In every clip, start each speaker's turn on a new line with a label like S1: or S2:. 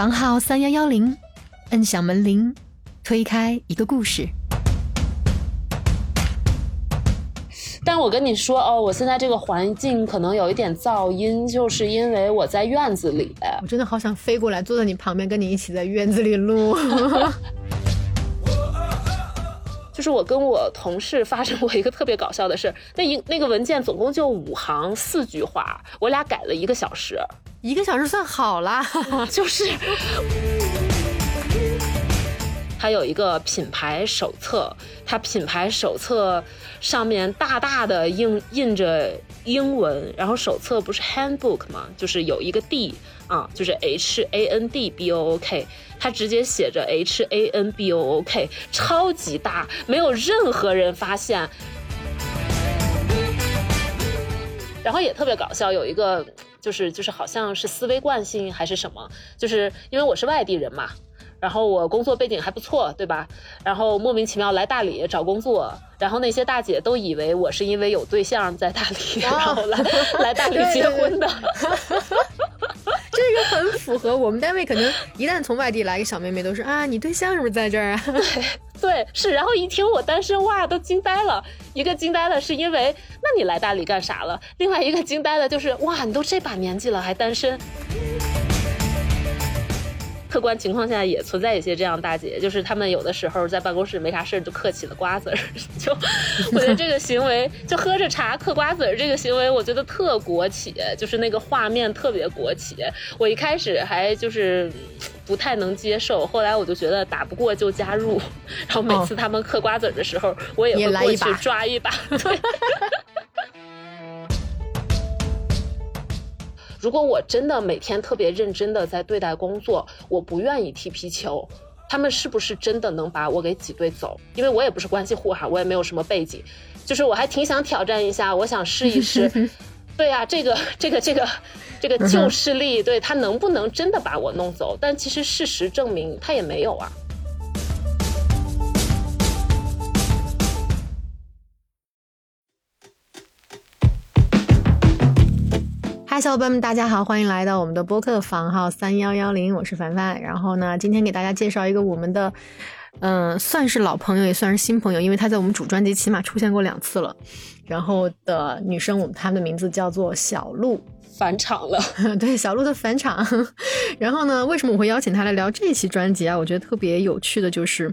S1: 房号三幺幺零，摁响门铃，推开一个故事。
S2: 但我跟你说哦，我现在这个环境可能有一点噪音，就是因为我在院子里。
S1: 我真的好想飞过来，坐在你旁边，跟你一起在院子里录。
S2: 就是我跟我同事发生过一个特别搞笑的事，那一那个文件总共就五行四句话，我俩改了一个小时，
S1: 一个小时算好啦，
S2: 就是。它有一个品牌手册，它品牌手册上面大大的印印着英文，然后手册不是 handbook 吗？就是有一个 D 啊，就是 H A N D B O O K，它直接写着 H A N B O O K，超级大，没有任何人发现。然后也特别搞笑，有一个就是就是好像是思维惯性还是什么，就是因为我是外地人嘛。然后我工作背景还不错，对吧？然后莫名其妙来大理找工作，然后那些大姐都以为我是因为有对象在大理，然后来来大理结婚的。
S1: 这个 很符合我们单位，可能一旦从外地来个小妹妹，都是啊，你对象是不是在这儿啊？
S2: 对对是。然后一听我单身，哇，都惊呆了。一个惊呆了是因为，那你来大理干啥了？另外一个惊呆了就是，哇，你都这把年纪了还单身。客观情况下也存在一些这样大姐，就是他们有的时候在办公室没啥事就嗑起了瓜子儿，就我觉得这个行为就喝着茶嗑瓜子儿这个行为，我觉得特国企，就是那个画面特别国企。我一开始还就是不太能接受，后来我就觉得打不过就加入，然后每次他们嗑瓜子儿的时候，我也会过去抓一把。对。如果我真的每天特别认真的在对待工作，我不愿意踢皮球，他们是不是真的能把我给挤兑走？因为我也不是关系户哈，我也没有什么背景，就是我还挺想挑战一下，我想试一试。对呀，这个这个这个这个旧势力，对他能不能真的把我弄走？但其实事实证明他也没有啊。
S1: 小伙伴们，大家好，欢迎来到我们的播客房号三幺幺零，我是凡凡。然后呢，今天给大家介绍一个我们的，嗯，算是老朋友，也算是新朋友，因为他在我们主专辑起码出现过两次了。然后的女生，我们她的名字叫做小鹿，
S2: 返场了。
S1: 对，小鹿的返场。然后呢，为什么我会邀请她来聊这期专辑啊？我觉得特别有趣的就是，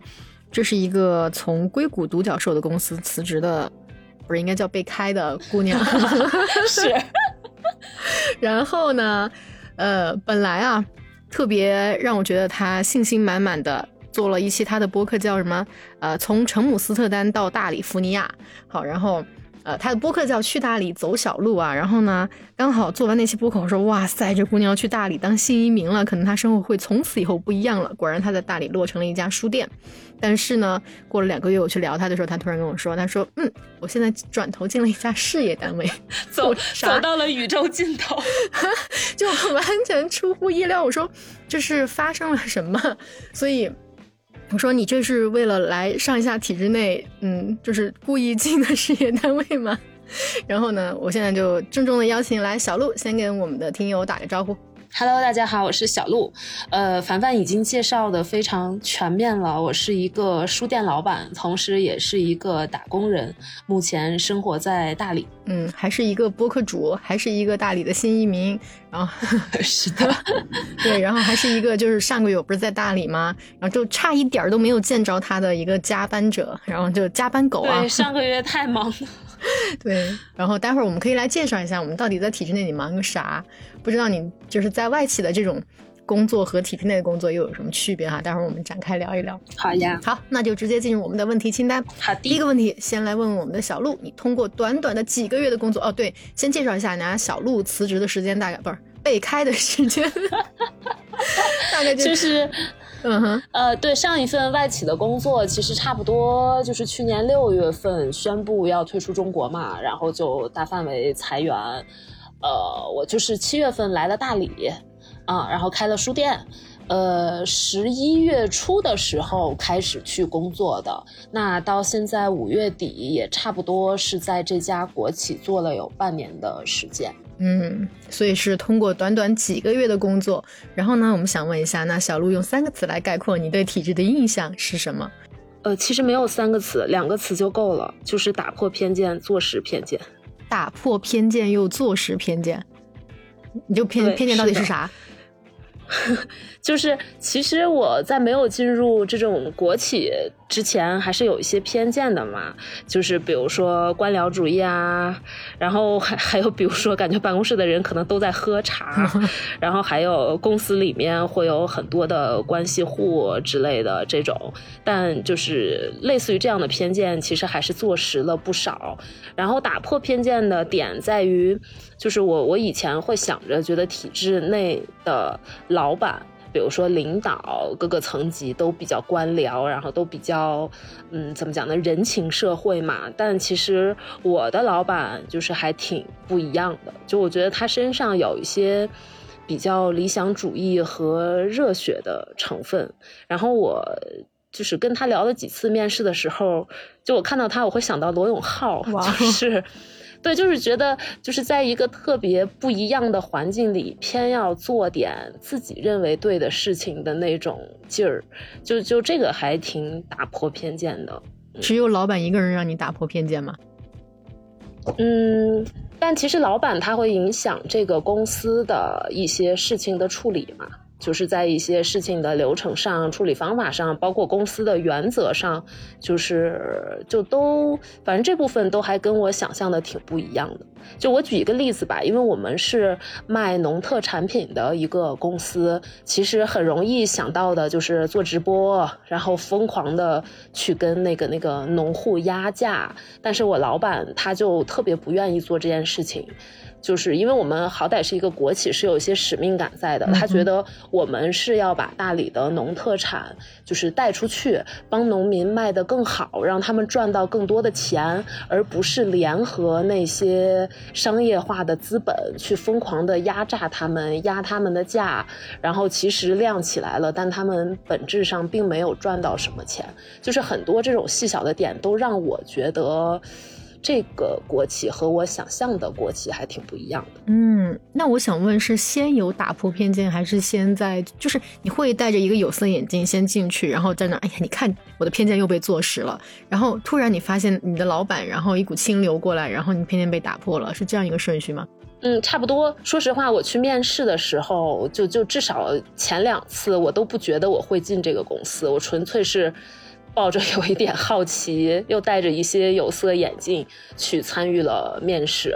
S1: 这是一个从硅谷独角兽的公司辞职的，不是应该叫被开的姑娘，
S2: 是。
S1: 然后呢，呃，本来啊，特别让我觉得他信心满满的做了一期他的播客，叫什么？呃，从成姆斯特丹到大理福尼亚。好，然后。呃，他的播客叫去大理走小路啊，然后呢，刚好做完那期播客，我说哇塞，这姑娘要去大理当新移民了，可能她生活会从此以后不一样了。果然她在大理落成了一家书店，但是呢，过了两个月我去聊她的时候，她突然跟我说，她说嗯，我现在转头进了一家事业单位，
S2: 走走到了宇宙尽头，
S1: 就完全出乎意料。我说这是发生了什么？所以。我说你这是为了来上一下体制内，嗯，就是故意进的事业单位吗？然后呢，我现在就郑重的邀请来小鹿，先跟我们的听友打个招呼。
S2: Hello，大家好，我是小鹿。呃，凡凡已经介绍的非常全面了。我是一个书店老板，同时也是一个打工人，目前生活在大理。
S1: 嗯，还是一个播客主，还是一个大理的新移民。然后
S2: 是的，
S1: 对，然后还是一个就是上个月我不是在大理吗？然后就差一点都没有见着他的一个加班者，然后就加班狗啊。
S2: 对，上个月太忙了。
S1: 对，然后待会儿我们可以来介绍一下，我们到底在体制内你忙个啥？不知道你就是在外企的这种工作和体制内的工作又有什么区别哈？待会儿我们展开聊一聊。
S2: 好呀，
S1: 好，那就直接进入我们的问题清单。
S2: 好，
S1: 第一个问题，先来问问我们的小鹿，你通过短短的几个月的工作，哦，对，先介绍一下，你家小鹿辞职的时间大概不是被开的时间，大概
S2: 就是。嗯哼，呃，对，上一份外企的工作其实差不多就是去年六月份宣布要退出中国嘛，然后就大范围裁员。呃，我就是七月份来了大理，啊，然后开了书店，呃，十一月初的时候开始去工作的，那到现在五月底也差不多是在这家国企做了有半年的时间。
S1: 嗯，所以是通过短短几个月的工作，然后呢，我们想问一下，那小鹿用三个词来概括你对体制的印象是什么？
S2: 呃，其实没有三个词，两个词就够了，就是打破偏见，坐实偏见。
S1: 打破偏见又坐实偏见，你就偏偏见到底是啥？
S2: 就是，其实我在没有进入这种国企之前，还是有一些偏见的嘛。就是比如说官僚主义啊，然后还还有比如说，感觉办公室的人可能都在喝茶，然后还有公司里面会有很多的关系户之类的这种。但就是类似于这样的偏见，其实还是坐实了不少。然后打破偏见的点在于，就是我我以前会想着觉得体制内的。老板，比如说领导，各个层级都比较官僚，然后都比较，嗯，怎么讲呢？人情社会嘛。但其实我的老板就是还挺不一样的，就我觉得他身上有一些比较理想主义和热血的成分。然后我就是跟他聊了几次面试的时候，就我看到他，我会想到罗永浩，就 是。对，就是觉得就是在一个特别不一样的环境里，偏要做点自己认为对的事情的那种劲儿，就就这个还挺打破偏见的。
S1: 只有老板一个人让你打破偏见吗？
S2: 嗯，但其实老板他会影响这个公司的一些事情的处理嘛。就是在一些事情的流程上、处理方法上，包括公司的原则上，就是就都，反正这部分都还跟我想象的挺不一样的。就我举一个例子吧，因为我们是卖农特产品的一个公司，其实很容易想到的就是做直播，然后疯狂的去跟那个那个农户压价。但是我老板他就特别不愿意做这件事情。就是因为我们好歹是一个国企，是有一些使命感在的。他觉得我们是要把大理的农特产就是带出去，帮农民卖得更好，让他们赚到更多的钱，而不是联合那些商业化的资本去疯狂的压榨他们，压他们的价。然后其实量起来了，但他们本质上并没有赚到什么钱。就是很多这种细小的点都让我觉得。这个国企和我想象的国企还挺不一样的。
S1: 嗯，那我想问，是先有打破偏见，还是先在就是你会戴着一个有色眼镜先进去，然后在那，哎呀，你看我的偏见又被坐实了，然后突然你发现你的老板，然后一股清流过来，然后你偏见被打破了，是这样一个顺序吗？
S2: 嗯，差不多。说实话，我去面试的时候，就就至少前两次我都不觉得我会进这个公司，我纯粹是。抱着有一点好奇，又带着一些有色眼镜去参与了面试，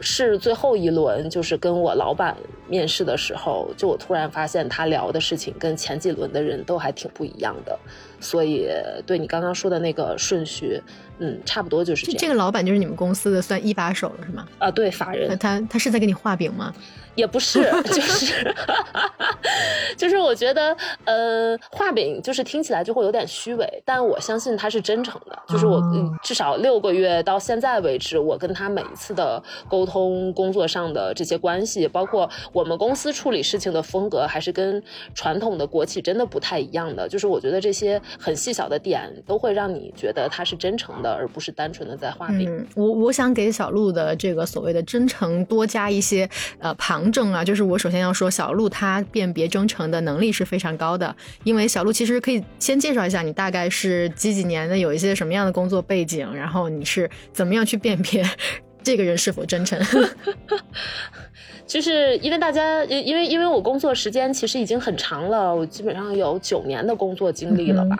S2: 是最后一轮，就是跟我老板面试的时候，就我突然发现他聊的事情跟前几轮的人都还挺不一样的，所以对你刚刚说的那个顺序，嗯，差不多就是这样。
S1: 这个老板就是你们公司的算一把手了，是吗？
S2: 啊，对，法人。
S1: 他他是在给你画饼吗？
S2: 也不是，就是，就是我觉得，呃，画饼就是听起来就会有点虚伪，但我相信他是真诚的。就是我嗯至少六个月到现在为止，我跟他每一次的沟通、工作上的这些关系，包括我们公司处理事情的风格，还是跟传统的国企真的不太一样的。就是我觉得这些很细小的点，都会让你觉得他是真诚的，而不是单纯的在画饼。
S1: 我我想给小鹿的这个所谓的真诚多加一些呃旁。旁证啊，就是我首先要说，小鹿他辨别真诚的能力是非常高的。因为小鹿其实可以先介绍一下，你大概是几几年的，有一些什么样的工作背景，然后你是怎么样去辨别 这个人是否真诚。
S2: 就是因为大家，因为因为我工作时间其实已经很长了，我基本上有九年的工作经历了吧。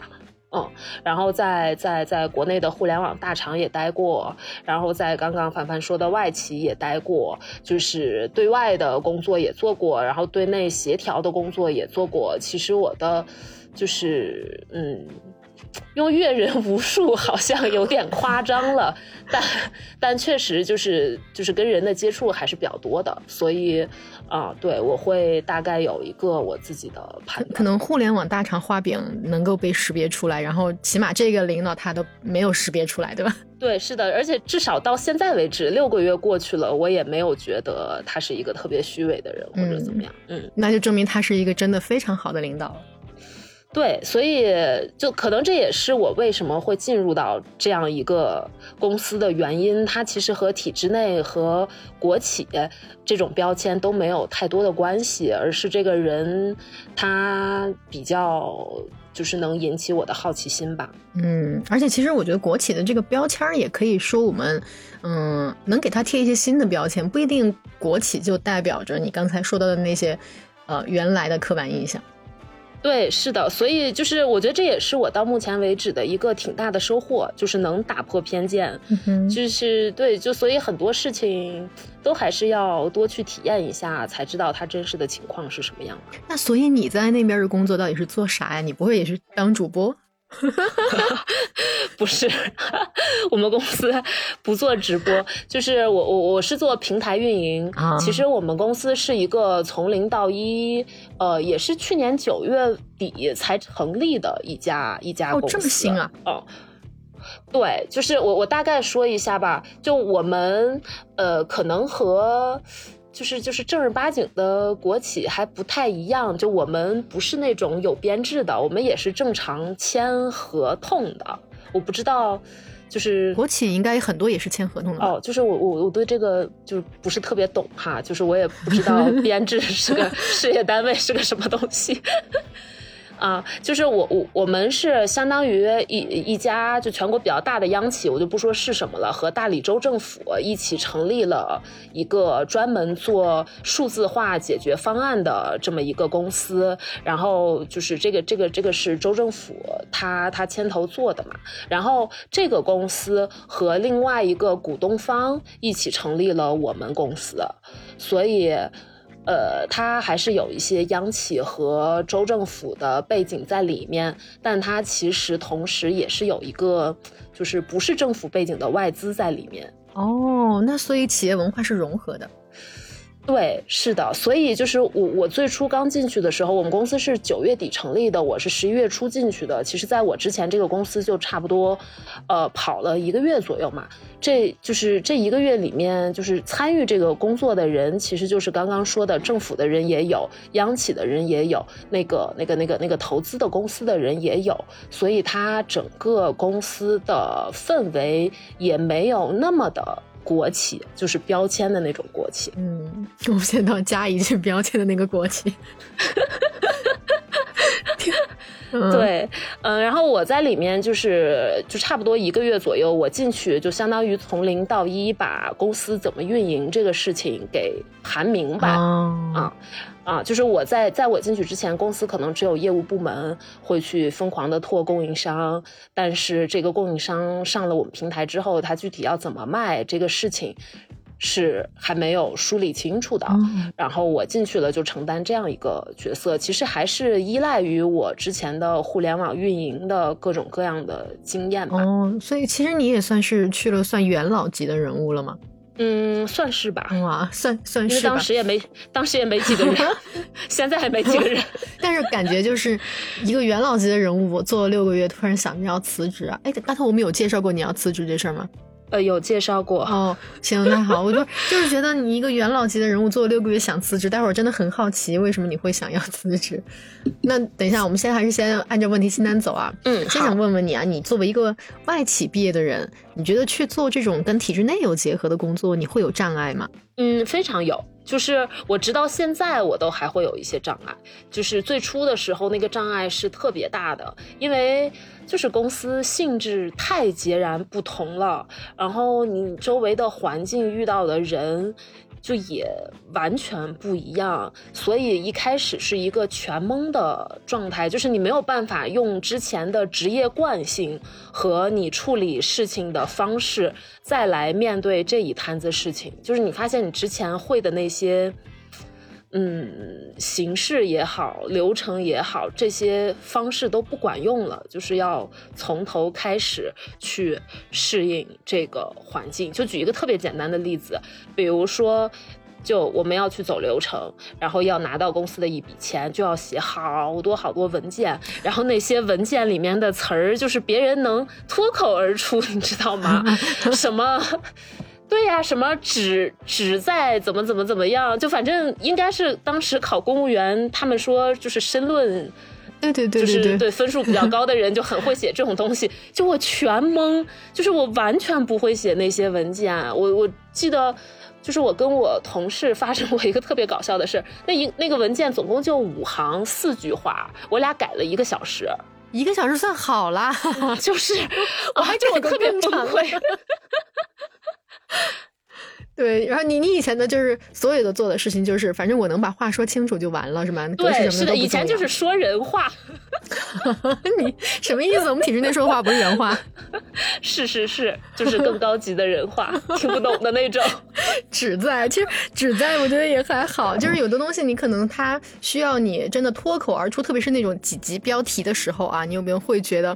S2: 嗯然后在在在国内的互联网大厂也待过，然后在刚刚凡凡说的外企也待过，就是对外的工作也做过，然后对内协调的工作也做过。其实我的就是嗯。用阅人无数好像有点夸张了，但但确实就是就是跟人的接触还是比较多的，所以啊，对我会大概有一个我自己的判断。
S1: 可能互联网大厂画饼能够被识别出来，然后起码这个领导他都没有识别出来，对吧？
S2: 对，是的，而且至少到现在为止，六个月过去了，我也没有觉得他是一个特别虚伪的人或者怎么样。嗯，
S1: 那就证明他是一个真的非常好的领导。
S2: 对，所以就可能这也是我为什么会进入到这样一个公司的原因。它其实和体制内和国企这种标签都没有太多的关系，而是这个人他比较就是能引起我的好奇心吧。
S1: 嗯，而且其实我觉得国企的这个标签也可以说我们嗯能给它贴一些新的标签，不一定国企就代表着你刚才说到的那些呃原来的刻板印象。
S2: 对，是的，所以就是我觉得这也是我到目前为止的一个挺大的收获，就是能打破偏见，就是对，就所以很多事情都还是要多去体验一下，才知道它真实的情况是什么样的。
S1: 那所以你在那边的工作到底是做啥呀？你不会也是当主播？
S2: 不是，我们公司 不做直播，就是我我我是做平台运营。其实我们公司是一个从零到一，呃，也是去年九月底才成立的一家一家公
S1: 司。哦，这么新啊！
S2: 哦，对，就是我我大概说一下吧，就我们呃，可能和。就是就是正儿八经的国企还不太一样，就我们不是那种有编制的，我们也是正常签合同的。我不知道，就是
S1: 国企应该很多也是签合同的
S2: 哦。就是我我我对这个就不是特别懂哈，就是我也不知道 编制是个事业单位是个什么东西。啊，就是我我我们是相当于一一家就全国比较大的央企，我就不说是什么了，和大理州政府一起成立了一个专门做数字化解决方案的这么一个公司。然后就是这个这个这个是州政府他他牵头做的嘛。然后这个公司和另外一个股东方一起成立了我们公司，所以。呃，它还是有一些央企和州政府的背景在里面，但它其实同时也是有一个，就是不是政府背景的外资在里面。
S1: 哦，那所以企业文化是融合的。
S2: 对，是的，所以就是我我最初刚进去的时候，我们公司是九月底成立的，我是十一月初进去的。其实，在我之前，这个公司就差不多，呃，跑了一个月左右嘛。这就是这一个月里面，就是参与这个工作的人，其实就是刚刚说的政府的人也有，央企的人也有，那个那个那个那个投资的公司的人也有，所以它整个公司的氛围也没有那么的。国企就是标签的那种国企，
S1: 嗯，我们现在加一句标签的那个国企。
S2: 对，嗯，然后我在里面就是就差不多一个月左右，我进去就相当于从零到一把公司怎么运营这个事情给盘明白啊啊，就是我在在我进去之前，公司可能只有业务部门会去疯狂的拓供应商，但是这个供应商上了我们平台之后，他具体要怎么卖这个事情。是还没有梳理清楚的，然后我进去了就承担这样一个角色，其实还是依赖于我之前的互联网运营的各种各样的经验吧。
S1: 哦，所以其实你也算是去了算元老级的人物了吗？
S2: 嗯，算是吧。
S1: 哇，算算是。
S2: 因为当时也没，当时也没几个人，现在还没几个人。
S1: 但是感觉就是一个元老级的人物，我做了六个月，突然想着要辞职啊！哎，刚才我们有介绍过你要辞职这事儿吗？
S2: 呃，有介绍过
S1: 哦。行，那好，我就就是觉得你一个元老级的人物做了六个月想辞职，待会儿真的很好奇为什么你会想要辞职。那等一下，我们现在还是先按照问题清单走啊。
S2: 嗯，
S1: 先想问问你啊，你作为一个外企毕业的人，你觉得去做这种跟体制内有结合的工作，你会有障碍吗？
S2: 嗯，非常有。就是我直到现在我都还会有一些障碍，就是最初的时候那个障碍是特别大的，因为就是公司性质太截然不同了，然后你周围的环境遇到的人。就也完全不一样，所以一开始是一个全懵的状态，就是你没有办法用之前的职业惯性和你处理事情的方式再来面对这一摊子事情，就是你发现你之前会的那些。嗯，形式也好，流程也好，这些方式都不管用了，就是要从头开始去适应这个环境。就举一个特别简单的例子，比如说，就我们要去走流程，然后要拿到公司的一笔钱，就要写好多好多文件，然后那些文件里面的词儿，就是别人能脱口而出，你知道吗？什么？对呀，什么只只在怎么怎么怎么样，就反正应该是当时考公务员，他们说就是申论，
S1: 对对对，
S2: 就是
S1: 对
S2: 分数比较高的人就很会写这种东西，就我全懵，就是我完全不会写那些文件。我我记得，就是我跟我同事发生过一个特别搞笑的事，那一那个文件总共就五行四句话，我俩改了一个小时，
S1: 一个小时算好啦，
S2: 就是我还就我特别崩溃。
S1: 对，然后你你以前的就是所有的做的事情，就是反正我能把话说清楚就完了，是吗？
S2: 对，是的，以前就是说人话。
S1: 你什么意思？我们体制内说话不是人话？
S2: 是是是，就是更高级的人话，听不懂的那种。
S1: 只在，其实只在，我觉得也还好。就是有的东西，你可能它需要你真的脱口而出，特别是那种几级标题的时候啊，你有没有会觉得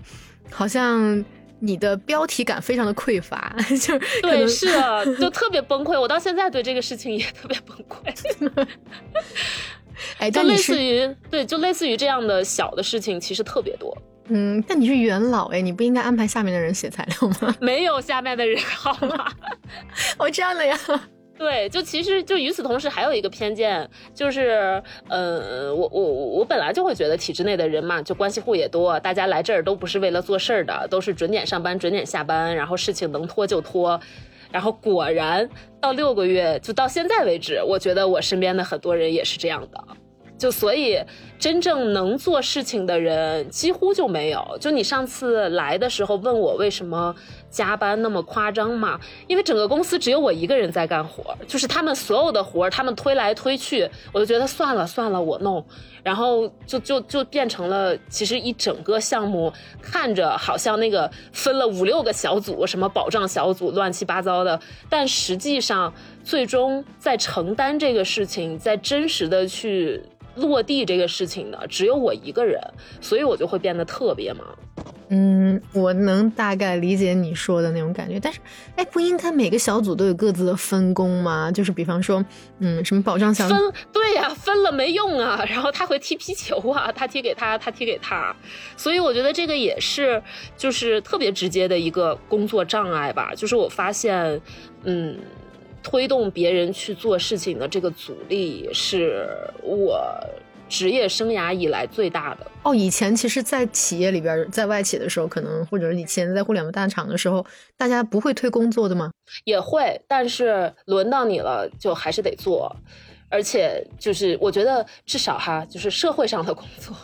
S1: 好像？你的标题感非常的匮乏，就是
S2: 对，是啊，就特别崩溃。我到现在对这个事情也特别崩溃。
S1: 哎，
S2: 就类似于对，就类似于这样的小的事情，其实特别多。
S1: 嗯，但你是元老哎，你不应该安排下面的人写材料吗？
S2: 没有下面的人好吗？
S1: 我，这样的呀。
S2: 对，就其实就与此同时，还有一个偏见，就是，呃，我我我本来就会觉得体制内的人嘛，就关系户也多，大家来这儿都不是为了做事儿的，都是准点上班、准点下班，然后事情能拖就拖，然后果然到六个月，就到现在为止，我觉得我身边的很多人也是这样的。就所以，真正能做事情的人几乎就没有。就你上次来的时候问我为什么加班那么夸张嘛？因为整个公司只有我一个人在干活，就是他们所有的活他们推来推去，我就觉得算了算了，我弄。然后就就就变成了，其实一整个项目看着好像那个分了五六个小组，什么保障小组，乱七八糟的，但实际上最终在承担这个事情，在真实的去。落地这个事情呢，只有我一个人，所以我就会变得特别忙。
S1: 嗯，我能大概理解你说的那种感觉，但是，哎，不应该每个小组都有各自的分工吗？就是比方说，嗯，什么保障小
S2: 分，对呀，分了没用啊，然后他会踢皮球啊，他踢给他，他踢给他，所以我觉得这个也是，就是特别直接的一个工作障碍吧。就是我发现，嗯。推动别人去做事情的这个阻力，是我职业生涯以来最大的。
S1: 哦，以前其实，在企业里边，在外企的时候，可能或者是以前在互联网大厂的时候，大家不会推工作的吗？
S2: 也会，但是轮到你了，就还是得做。而且就是，我觉得至少哈，就是社会上的工作，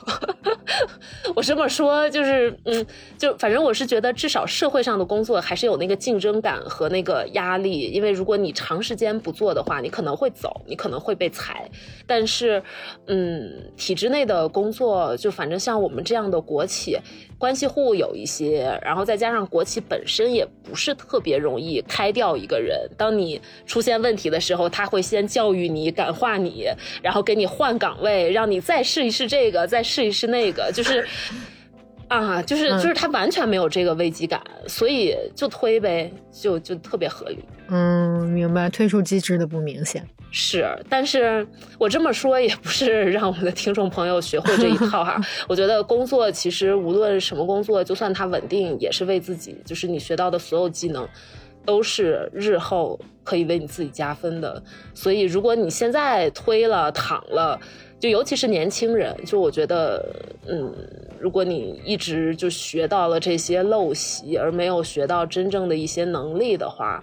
S2: 我这么说就是，嗯，就反正我是觉得，至少社会上的工作还是有那个竞争感和那个压力。因为如果你长时间不做的话，你可能会走，你可能会被裁。但是，嗯，体制内的工作，就反正像我们这样的国企。关系户有一些，然后再加上国企本身也不是特别容易开掉一个人。当你出现问题的时候，他会先教育你、感化你，然后给你换岗位，让你再试一试这个，再试一试那个，就是，啊，就是就是他完全没有这个危机感，所以就推呗，就就特别合理。
S1: 嗯，明白，退出机制的不明显。
S2: 是，但是我这么说也不是 让我们的听众朋友学会这一套哈。我觉得工作其实无论什么工作，就算它稳定，也是为自己，就是你学到的所有技能，都是日后可以为你自己加分的。所以如果你现在推了躺了，就尤其是年轻人，就我觉得，嗯，如果你一直就学到了这些陋习，而没有学到真正的一些能力的话，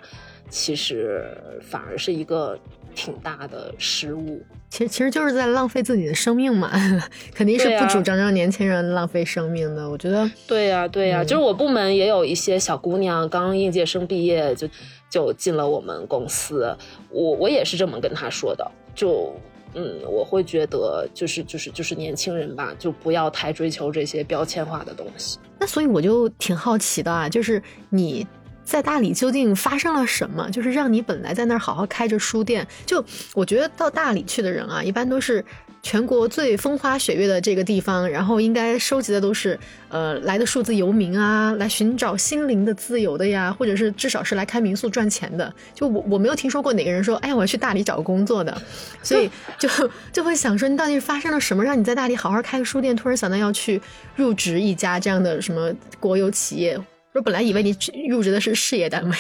S2: 其实反而是一个。挺大的失误，
S1: 其实其实就是在浪费自己的生命嘛，肯定是不主张让年轻人浪费生命的。我觉得，
S2: 对呀对呀，就是我部门也有一些小姑娘刚应届生毕业就就进了我们公司，我我也是这么跟她说的，就嗯，我会觉得就是就是就是年轻人吧，就不要太追求这些标签化的东西。
S1: 那所以我就挺好奇的啊，就是你。在大理究竟发生了什么？就是让你本来在那儿好好开着书店，就我觉得到大理去的人啊，一般都是全国最风花雪月的这个地方，然后应该收集的都是呃来的数字游民啊，来寻找心灵的自由的呀，或者是至少是来开民宿赚钱的。就我我没有听说过哪个人说，哎呀，我要去大理找工作的，所以就就会想说，你到底是发生了什么，让你在大理好好开个书店，突然想到要去入职一家这样的什么国有企业？我本来以为你入职的是事业单位，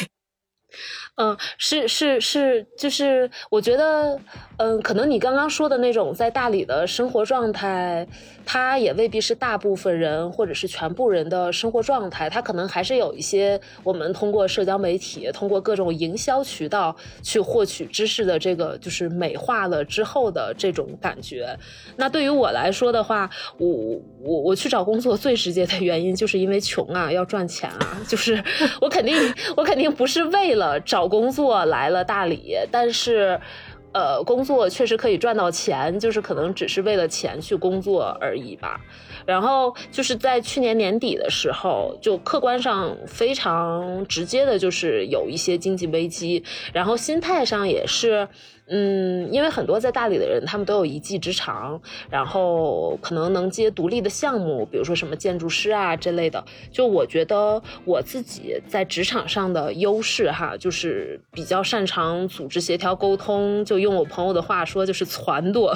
S2: 嗯，是是是，就是我觉得，嗯，可能你刚刚说的那种在大理的生活状态，它也未必是大部分人或者是全部人的生活状态，它可能还是有一些我们通过社交媒体、通过各种营销渠道去获取知识的这个，就是美化了之后的这种感觉。那对于我来说的话，我我我去找工作最直接的原因就是因为穷啊，要赚钱啊，就是我肯定我肯定不是为了找。工作来了大理，但是，呃，工作确实可以赚到钱，就是可能只是为了钱去工作而已吧。然后就是在去年年底的时候，就客观上非常直接的，就是有一些经济危机，然后心态上也是。嗯，因为很多在大理的人，他们都有一技之长，然后可能能接独立的项目，比如说什么建筑师啊这类的。就我觉得我自己在职场上的优势哈，就是比较擅长组织协调沟通，就用我朋友的话说，就是撺掇。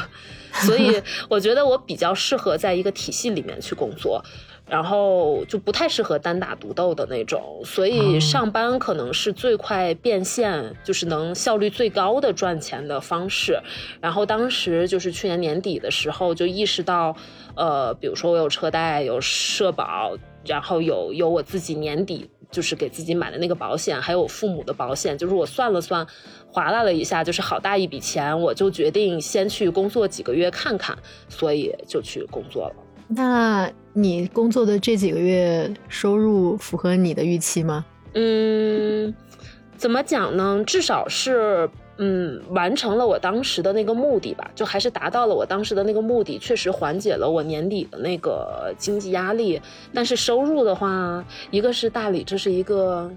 S2: 所以我觉得我比较适合在一个体系里面去工作。然后就不太适合单打独斗的那种，所以上班可能是最快变现，就是能效率最高的赚钱的方式。然后当时就是去年年底的时候，就意识到，呃，比如说我有车贷，有社保，然后有有我自己年底就是给自己买的那个保险，还有我父母的保险，就是我算了算，划拉了一下，就是好大一笔钱，我就决定先去工作几个月看看，所以就去工作了。
S1: 那你工作的这几个月收入符合你的预期吗？
S2: 嗯，怎么讲呢？至少是嗯完成了我当时的那个目的吧，就还是达到了我当时的那个目的，确实缓解了我年底的那个经济压力。但是收入的话，一个是大理，这是一个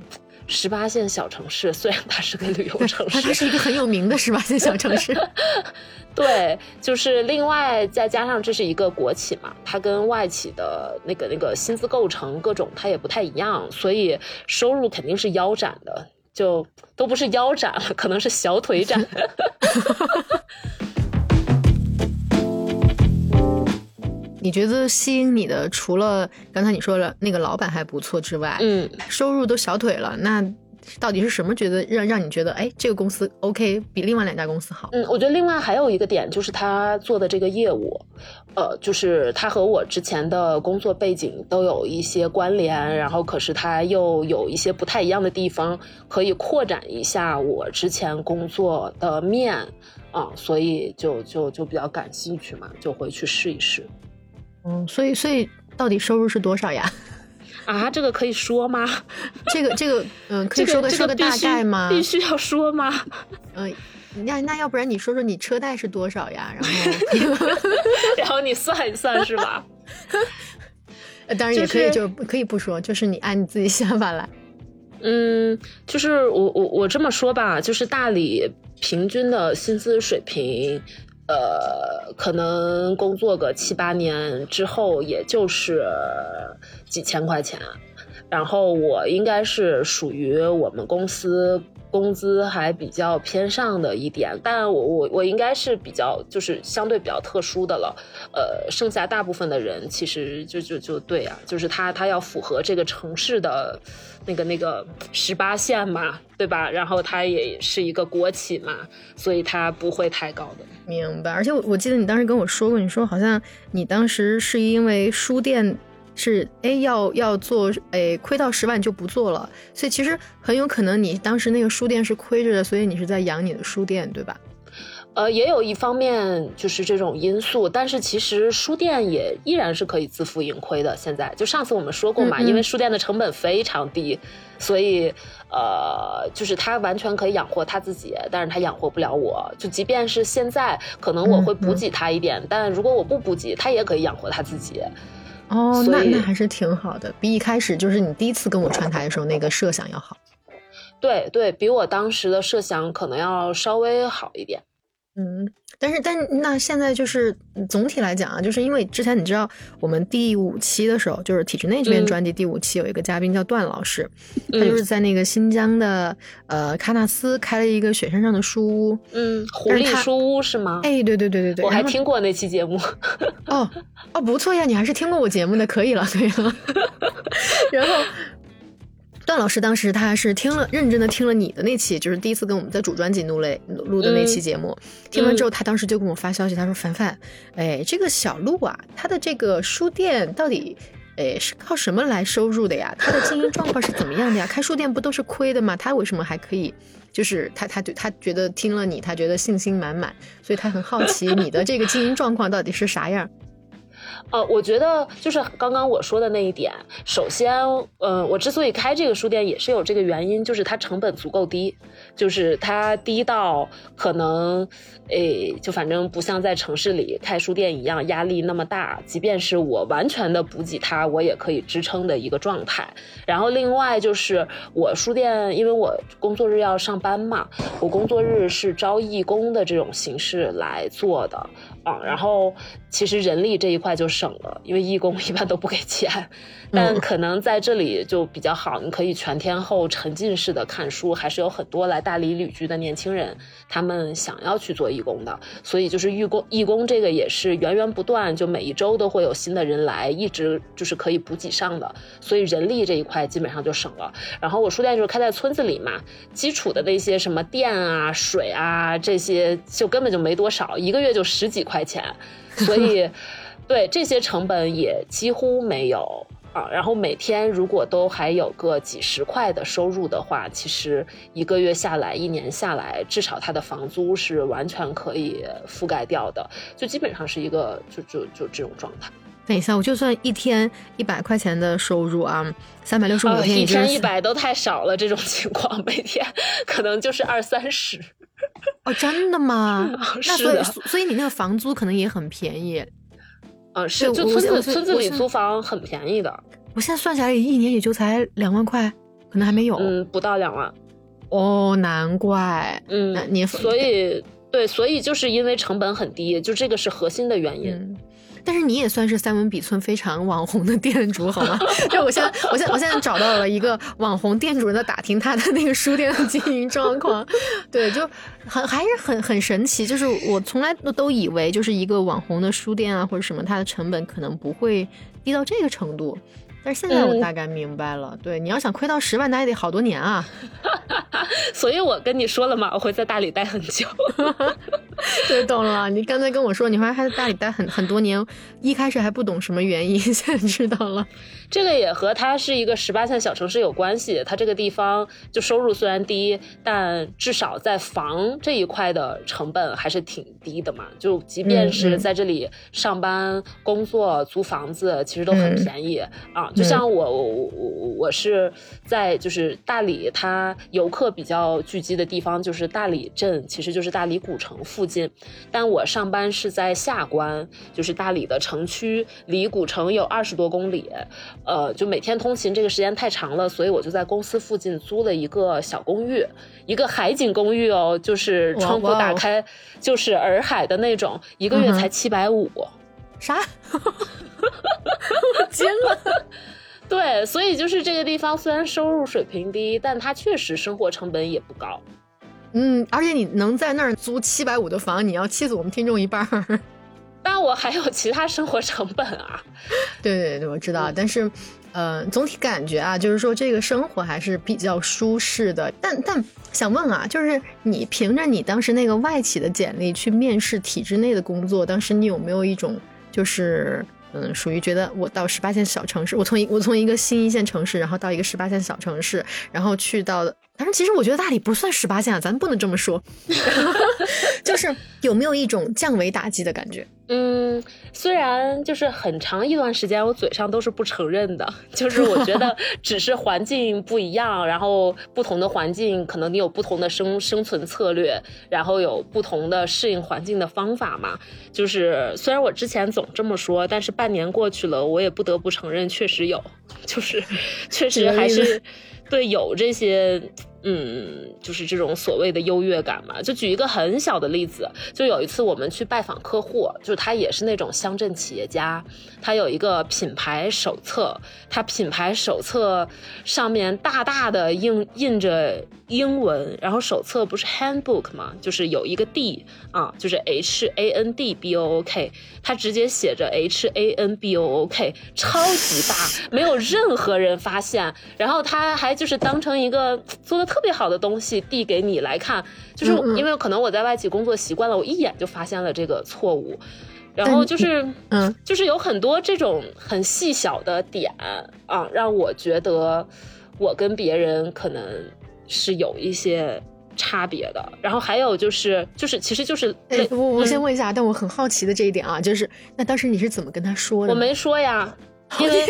S2: 十八线小城市，虽然它是个旅游城市，
S1: 它是一个很有名的十八线小城市。
S2: 对，就是另外再加上这是一个国企嘛，它跟外企的那个那个薪资构成各种它也不太一样，所以收入肯定是腰斩的，就都不是腰斩了，可能是小腿斩。
S1: 你觉得吸引你的除了刚才你说了那个老板还不错之外，
S2: 嗯，
S1: 收入都小腿了，那？到底是什么觉得让让你觉得哎这个公司 OK 比另外两家公司好？
S2: 嗯，我觉得另外还有一个点就是他做的这个业务，呃，就是他和我之前的工作背景都有一些关联，然后可是他又有一些不太一样的地方，可以扩展一下我之前工作的面啊，所以就就就比较感兴趣嘛，就回去试一试。
S1: 嗯，所以所以到底收入是多少呀？
S2: 啊，这个可以说吗？
S1: 这个这个，嗯，可以说个说个大概吗？
S2: 必须要说吗？
S1: 嗯，那那要不然你说说你车贷是多少呀？然后
S2: 然后你算一算是吧？
S1: 当然也可以，就是可以不说，就是你按你自己想法来。
S2: 嗯，就是我我我这么说吧，就是大理平均的薪资水平。呃，可能工作个七八年之后，也就是几千块钱。然后我应该是属于我们公司工资还比较偏上的一点，但我我我应该是比较就是相对比较特殊的了。呃，剩下大部分的人其实就就就对啊，就是他他要符合这个城市的。那个那个十八线嘛，对吧？然后他也是一个国企嘛，所以它不会太高的。
S1: 明白。而且我我记得你当时跟我说过，你说好像你当时是因为书店是哎要要做哎亏到十万就不做了，所以其实很有可能你当时那个书店是亏着的，所以你是在养你的书店，对吧？
S2: 呃，也有一方面就是这种因素，但是其实书店也依然是可以自负盈亏的。现在就上次我们说过嘛，因为书店的成本非常低，所以呃，就是他完全可以养活他自己，但是他养活不了我。就即便是现在，可能我会补给他一点，但如果我不补给，他也可以养活他自己。
S1: 哦，那那还是挺好的，比一开始就是你第一次跟我串台的时候那个设想要好。
S2: 对对，比我当时的设想可能要稍微好一点。
S1: 嗯，但是但那现在就是总体来讲啊，就是因为之前你知道我们第五期的时候，就是体制内这边专辑第五期有一个嘉宾叫段老师，他就是在那个新疆的呃喀纳斯开了一个雪山上的书屋，
S2: 嗯，狐狸书屋是吗？
S1: 哎，对对对对对，
S2: 我还听过那期节目。
S1: 哦哦，不错呀，你还是听过我节目的，可以了，可以了。然后。段老师当时他是听了认真的听了你的那期，就是第一次跟我们在主专辑录了录的那期节目，听完之后他当时就跟我发消息，他说：“凡凡，哎，这个小鹿啊，他的这个书店到底，哎，是靠什么来收入的呀？他的经营状况是怎么样的呀？开书店不都是亏的吗？他为什么还可以？就是他他对他觉得听了你，他觉得信心满满，所以他很好奇你的这个经营状况到底是啥样。”
S2: 呃，我觉得就是刚刚我说的那一点。首先，呃，我之所以开这个书店也是有这个原因，就是它成本足够低，就是它低到可能，诶，就反正不像在城市里开书店一样压力那么大。即便是我完全的补给它，我也可以支撑的一个状态。然后另外就是我书店，因为我工作日要上班嘛，我工作日是招义工的这种形式来做的。啊，然后其实人力这一块就省了，因为义工一般都不给钱，但可能在这里就比较好，你可以全天候沉浸式的看书，还是有很多来大理旅居的年轻人，他们想要去做义工的，所以就是义工义工这个也是源源不断，就每一周都会有新的人来，一直就是可以补给上的，所以人力这一块基本上就省了。然后我书店就是开在村子里嘛，基础的那些什么电啊、水啊这些就根本就没多少，一个月就十几块。钱，所以对这些成本也几乎没有啊。然后每天如果都还有个几十块的收入的话，其实一个月下来，一年下来，至少他的房租是完全可以覆盖掉的。就基本上是一个就就就这种状态。
S1: 等一下，我就算一天一百块钱的收入啊，三百六十五 天
S2: 一天一百都太少了。这种情况每天可能就是二三十。
S1: 哦，真的吗？那所以，所以你那个房租可能也很便宜。
S2: 嗯，是，就村子村子里租房很便宜的。
S1: 我现在算下来，一年也就才两万块，可能还没有。
S2: 嗯，不到两万。
S1: 哦，难怪。
S2: 嗯，
S1: 你
S2: 所以对，所以就是因为成本很低，就这个是核心的原因。
S1: 但是你也算是三文笔村非常网红的店主，好吗？就我现在，我现我现在找到了一个网红店主人的打听他的那个书店的经营状况，对，就很还是很很神奇。就是我从来都都以为，就是一个网红的书店啊或者什么，它的成本可能不会低到这个程度。但是现在我大概明白了，对，你要想亏到十万，那也得好多年啊。
S2: 所以我跟你说了嘛，我会在大理待很久。
S1: 对，懂了。你刚才跟我说，你还在大理待很很多年，一开始还不懂什么原因，现在知道了。
S2: 这个也和它是一个十八线小城市有关系。它这个地方就收入虽然低，但至少在房这一块的成本还是挺低的嘛。就即便是在这里上班、工作、租房子，其实都很便宜啊。就像我我我我是在就是大理，它游客比较聚集的地方就是大理镇，其实就是大理古城附近。但我上班是在下关，就是大理的城区，离古城有二十多公里。呃，就每天通勤这个时间太长了，所以我就在公司附近租了一个小公寓，一个海景公寓哦，就是窗户打开就是洱海的那种，一个月才七百五。
S1: 啥？我惊了！
S2: 对，所以就是这个地方虽然收入水平低，但它确实生活成本也不高。
S1: 嗯，而且你能在那儿租七百五的房，你要气死我们听众一半儿。
S2: 但我还有其他生活成本啊。
S1: 对对对，我知道。但是，呃，总体感觉啊，就是说这个生活还是比较舒适的。但但想问啊，就是你凭着你当时那个外企的简历去面试体制内的工作，当时你有没有一种就是？嗯，属于觉得我到十八线小城市，我从一我从一个新一线城市，然后到一个十八线小城市，然后去到，但是其实我觉得大理不算十八线啊，咱不能这么说，就是有没有一种降维打击的感觉？
S2: 嗯，虽然就是很长一段时间，我嘴上都是不承认的，就是我觉得 只是环境不一样，然后不同的环境，可能你有不同的生生存策略，然后有不同的适应环境的方法嘛。就是虽然我之前总这么说，但是半年过去了，我也不得不承认，确实有，就是确实还是对有这些。嗯，就是这种所谓的优越感嘛。就举一个很小的例子，就有一次我们去拜访客户，就是他也是那种乡镇企业家，他有一个品牌手册，他品牌手册上面大大的印印着英文，然后手册不是 handbook 嘛，就是有一个 D 啊，就是 H A N D B O O K，它直接写着 H A N B O O K，超级大，没有任何人发现。然后他还就是当成一个做的特别好的东西递给你来看，就是因为可能我在外企工作习惯了，我一眼就发现了这个错误。然后就是，嗯，就是有很多这种很细小的点啊，让我觉得我跟别人可能。是有一些差别的，然后还有就是，就是其实就是，
S1: 哎，我我先问一下，但我很好奇的这一点啊，就是那当时你是怎么跟他说的？
S2: 我没说呀，因为。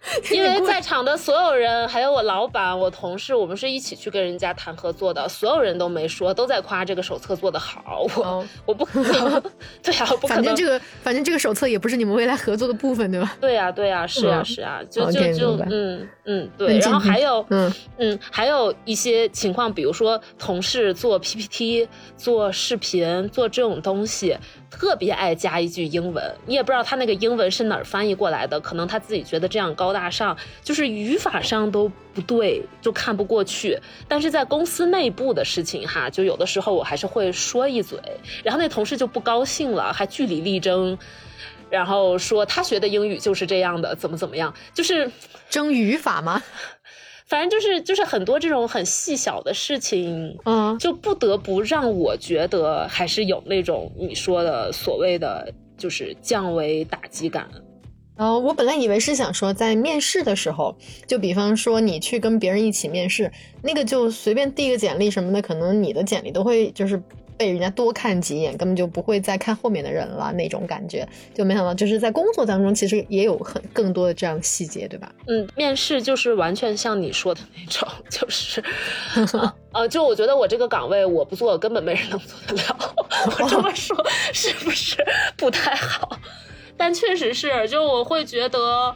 S2: 因为在场的所有人，还有我老板、我同事，我们是一起去跟人家谈合作的。所有人都没说，都在夸这个手册做的好。我 我不可能，对呀，不可
S1: 能。反正这个，反正这个手册也不是你们未来合作的部分，对吧？
S2: 对呀，对呀，是呀，是呀，就就就嗯嗯，对。然后还有嗯嗯，还有一些情况，比如说同事做 PPT、做视频、做这种东西。特别爱加一句英文，你也不知道他那个英文是哪儿翻译过来的，可能他自己觉得这样高大上，就是语法上都不对，就看不过去。但是在公司内部的事情哈，就有的时候我还是会说一嘴，然后那同事就不高兴了，还据理力争，然后说他学的英语就是这样的，怎么怎么样，就是
S1: 争语法吗？
S2: 反正就是就是很多这种很细小的事情，嗯，就不得不让我觉得还是有那种你说的所谓的就是降维打击感。
S1: 哦，我本来以为是想说在面试的时候，就比方说你去跟别人一起面试，那个就随便递个简历什么的，可能你的简历都会就是。被人家多看几眼，根本就不会再看后面的人了，那种感觉就没想到，就是在工作当中，其实也有很更多的这样的细节，对吧？
S2: 嗯，面试就是完全像你说的那种，就是，呃，就我觉得我这个岗位我不做，根本没人能做得了。我这么说是不是不太好？但确实是，就我会觉得，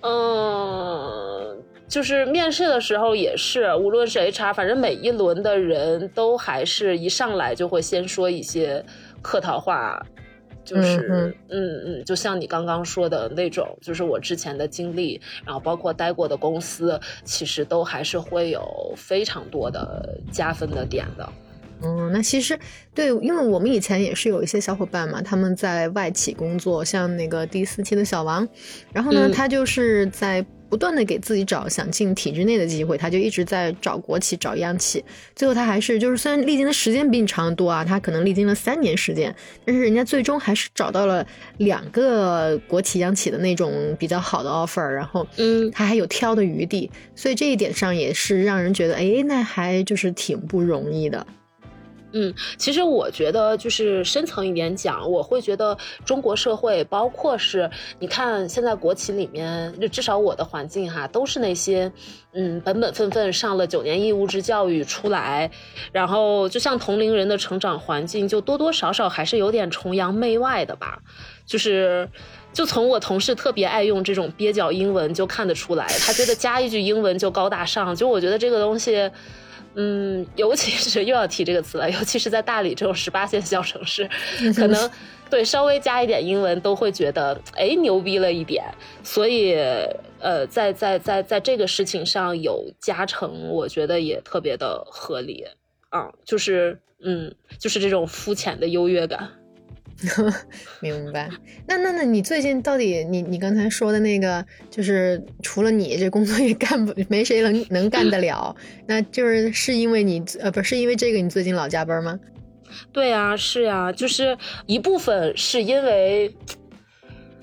S2: 嗯。就是面试的时候也是，无论是 HR，反正每一轮的人都还是一上来就会先说一些客套话，就是嗯嗯，就像你刚刚说的那种，就是我之前的经历，然后包括待过的公司，其实都还是会有非常多的加分的点的。
S1: 嗯，那其实对，因为我们以前也是有一些小伙伴嘛，他们在外企工作，像那个第四期的小王，然后呢，他就是在。不断的给自己找想进体制内的机会，他就一直在找国企、找央企。最后他还是就是虽然历经的时间比你长得多啊，他可能历经了三年时间，但是人家最终还是找到了两个国企、央企的那种比较好的 offer，然后嗯，他还有挑的余地，所以这一点上也是让人觉得，哎，那还就是挺不容易的。
S2: 嗯，其实我觉得就是深层一点讲，我会觉得中国社会，包括是你看现在国企里面，就至少我的环境哈，都是那些嗯本本分分上了九年义务制教育出来，然后就像同龄人的成长环境，就多多少少还是有点崇洋媚外的吧。就是就从我同事特别爱用这种蹩脚英文就看得出来，他觉得加一句英文就高大上。就我觉得这个东西。嗯，尤其是又要提这个词了，尤其是在大理这种十八线小城市，可能对稍微加一点英文都会觉得哎牛逼了一点，所以呃，在在在在这个事情上有加成，我觉得也特别的合理。啊，就是嗯，就是这种肤浅的优越感。
S1: 明白。那那那你最近到底你你刚才说的那个，就是除了你这工作也干不没谁能能干得了，那就是是因为你呃不是因为这个你最近老加班吗？
S2: 对呀，是呀，就是一部分是因为。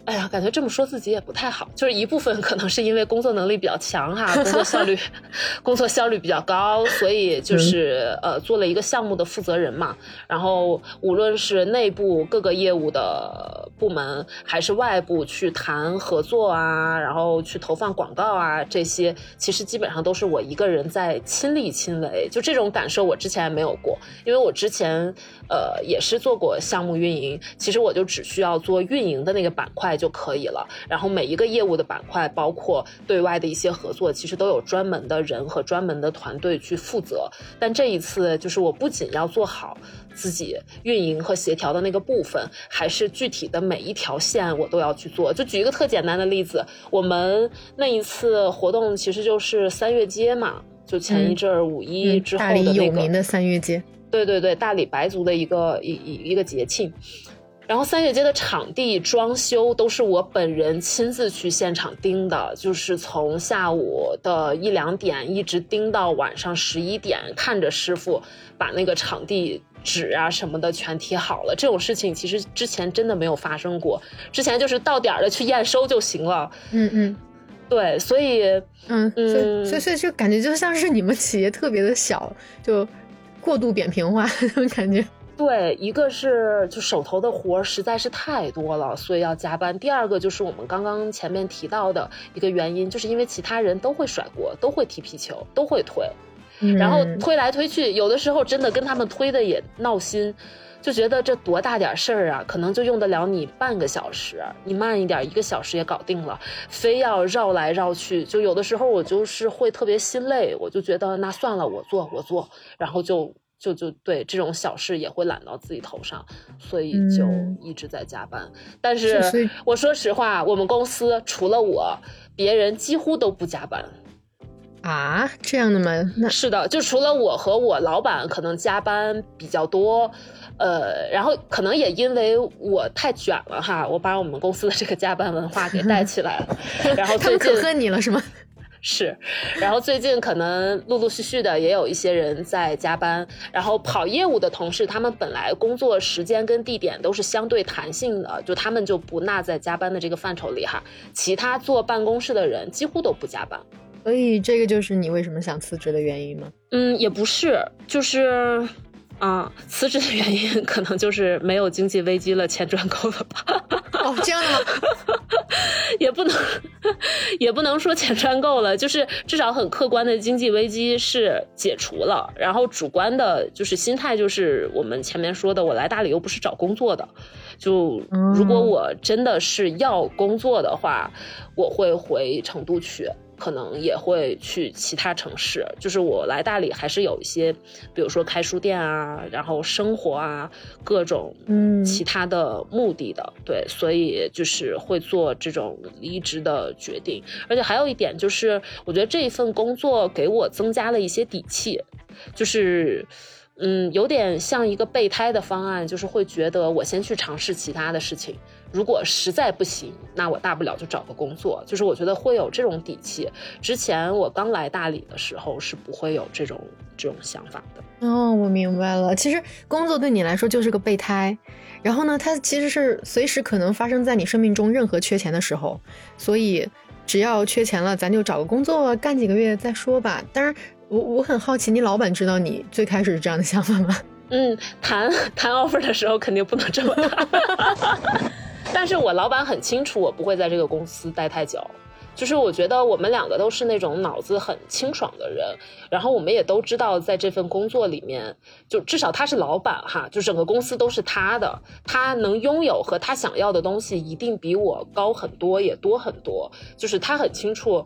S2: 哎呀，感觉这么说自己也不太好。就是一部分可能是因为工作能力比较强哈，工作效率，工作效率比较高，所以就是呃做了一个项目的负责人嘛。然后无论是内部各个业务的部门，还是外部去谈合作啊，然后去投放广告啊，这些其实基本上都是我一个人在亲力亲为。就这种感受，我之前没有过，因为我之前呃也是做过项目运营，其实我就只需要做运营的那个板块。就可以了。然后每一个业务的板块，包括对外的一些合作，其实都有专门的人和专门的团队去负责。但这一次，就是我不仅要做好自己运营和协调的那个部分，还是具体的每一条线我都要去做。就举一个特简单的例子，我们那一次活动其实就是三月街嘛。就前一阵儿五一之后
S1: 的那个大理有名
S2: 的
S1: 三月街。
S2: 对对对，大理白族的一个一一一个节庆。然后三月街的场地装修都是我本人亲自去现场盯的，就是从下午的一两点一直盯到晚上十一点，看着师傅把那个场地纸啊什么的全贴好了。这种事情其实之前真的没有发生过，之前就是到点儿了去验收就行了。
S1: 嗯嗯，
S2: 对，所以
S1: 嗯嗯，所以所以就感觉就像是你们企业特别的小，就过度扁平化 那种感觉。
S2: 对，一个是就手头的活实在是太多了，所以要加班。第二个就是我们刚刚前面提到的一个原因，就是因为其他人都会甩锅，都会踢皮球，都会推，然后推来推去，有的时候真的跟他们推的也闹心，就觉得这多大点事儿啊，可能就用得了你半个小时，你慢一点一个小时也搞定了，非要绕来绕去，就有的时候我就是会特别心累，我就觉得那算了，我做我做，然后就。就就对这种小事也会揽到自己头上，所以就一直在加班。但是我说实话，我们公司除了我，别人几乎都不加班。
S1: 啊，这样的吗？那
S2: 是的，就除了我和我老板可能加班比较多，呃，然后可能也因为我太卷了哈，我把我们公司的这个加班文化给带 起来了。然后
S1: 他们可恨你了是吗？
S2: 是，然后最近可能陆陆续续的也有一些人在加班，然后跑业务的同事，他们本来工作时间跟地点都是相对弹性的，就他们就不纳在加班的这个范畴里哈。其他坐办公室的人几乎都不加班，
S1: 所以这个就是你为什么想辞职的原因吗？
S2: 嗯，也不是，就是。啊，辞职的原因可能就是没有经济危机了，钱赚够了吧？
S1: 哦，这样的吗？
S2: 也不能，也不能说钱赚够了，就是至少很客观的经济危机是解除了，然后主观的就是心态就是我们前面说的，我来大理又不是找工作的，就如果我真的是要工作的话，我会回成都去。可能也会去其他城市，就是我来大理还是有一些，比如说开书店啊，然后生活啊，各种嗯其他的目的的，对，所以就是会做这种离职的决定。而且还有一点就是，我觉得这一份工作给我增加了一些底气，就是嗯，有点像一个备胎的方案，就是会觉得我先去尝试其他的事情。如果实在不行，那我大不了就找个工作。就是我觉得会有这种底气。之前我刚来大理的时候是不会有这种这种想法的。
S1: 哦，我明白了。其实工作对你来说就是个备胎，然后呢，它其实是随时可能发生在你生命中任何缺钱的时候。所以只要缺钱了，咱就找个工作干几个月再说吧。当然，我我很好奇，你老板知道你最开始是这样的想法吗？
S2: 嗯，谈谈 offer 的时候肯定不能这么谈。但是我老板很清楚，我不会在这个公司待太久。就是我觉得我们两个都是那种脑子很清爽的人，然后我们也都知道，在这份工作里面，就至少他是老板哈，就整个公司都是他的，他能拥有和他想要的东西一定比我高很多，也多很多。就是他很清楚，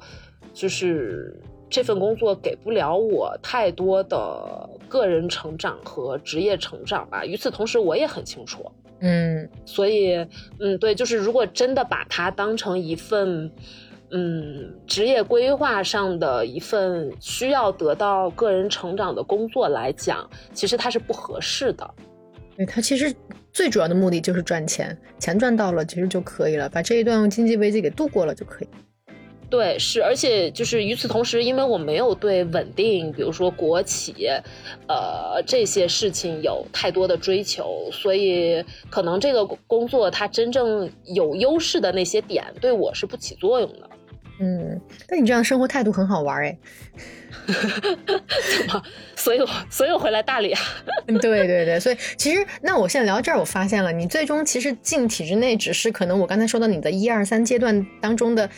S2: 就是这份工作给不了我太多的个人成长和职业成长吧。与此同时，我也很清楚。
S1: 嗯，
S2: 所以，嗯，对，就是如果真的把它当成一份，嗯，职业规划上的一份需要得到个人成长的工作来讲，其实它是不合适的。
S1: 对，它其实最主要的目的就是赚钱，钱赚到了其实就可以了，把这一段经济危机给度过了就可以。
S2: 对，是，而且就是与此同时，因为我没有对稳定，比如说国企，呃，这些事情有太多的追求，所以可能这个工作它真正有优势的那些点，对我是不起作用的。
S1: 嗯，那你这样生活态度很好玩哎。
S2: 怎么？所以我所以我回来大理啊。
S1: 对对对，所以其实那我现在聊到这儿，我发现了，你最终其实进体制内，只是可能我刚才说到你的一二三阶段当中的。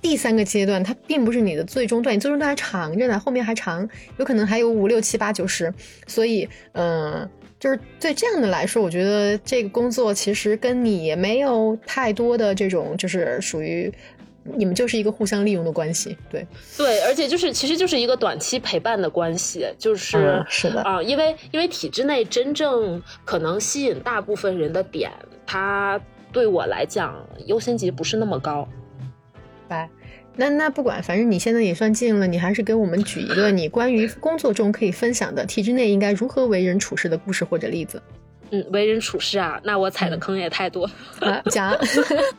S1: 第三个阶段，它并不是你的最终段，你最终段还长着呢，后面还长，有可能还有五六七八九十，所以，嗯，就是对这样的来说，我觉得这个工作其实跟你也没有太多的这种，就是属于你们就是一个互相利用的关系，对，
S2: 对，而且就是其实就是一个短期陪伴的关系，就是
S1: 是的。
S2: 啊，因为因为体制内真正可能吸引大部分人的点，它对我来讲优先级不是那么高。
S1: 白，那那不管，反正你现在也算进了，你还是给我们举一个你关于工作中可以分享的体制内应该如何为人处事的故事或者例子。
S2: 嗯，为人处事啊，那我踩的坑也太多。
S1: 讲，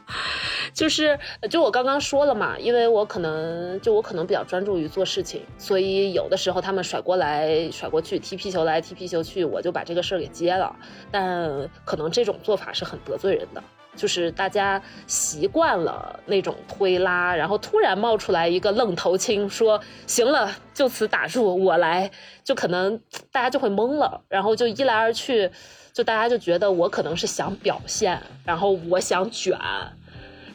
S2: 就是就我刚刚说了嘛，因为我可能就我可能比较专注于做事情，所以有的时候他们甩锅来甩过去，踢皮球来踢皮球去，我就把这个事儿给接了。但可能这种做法是很得罪人的，就是大家习惯了那种推拉，然后突然冒出来一个愣头青说行了，就此打住，我来，就可能大家就会懵了，然后就一来二去。就大家就觉得我可能是想表现，然后我想卷，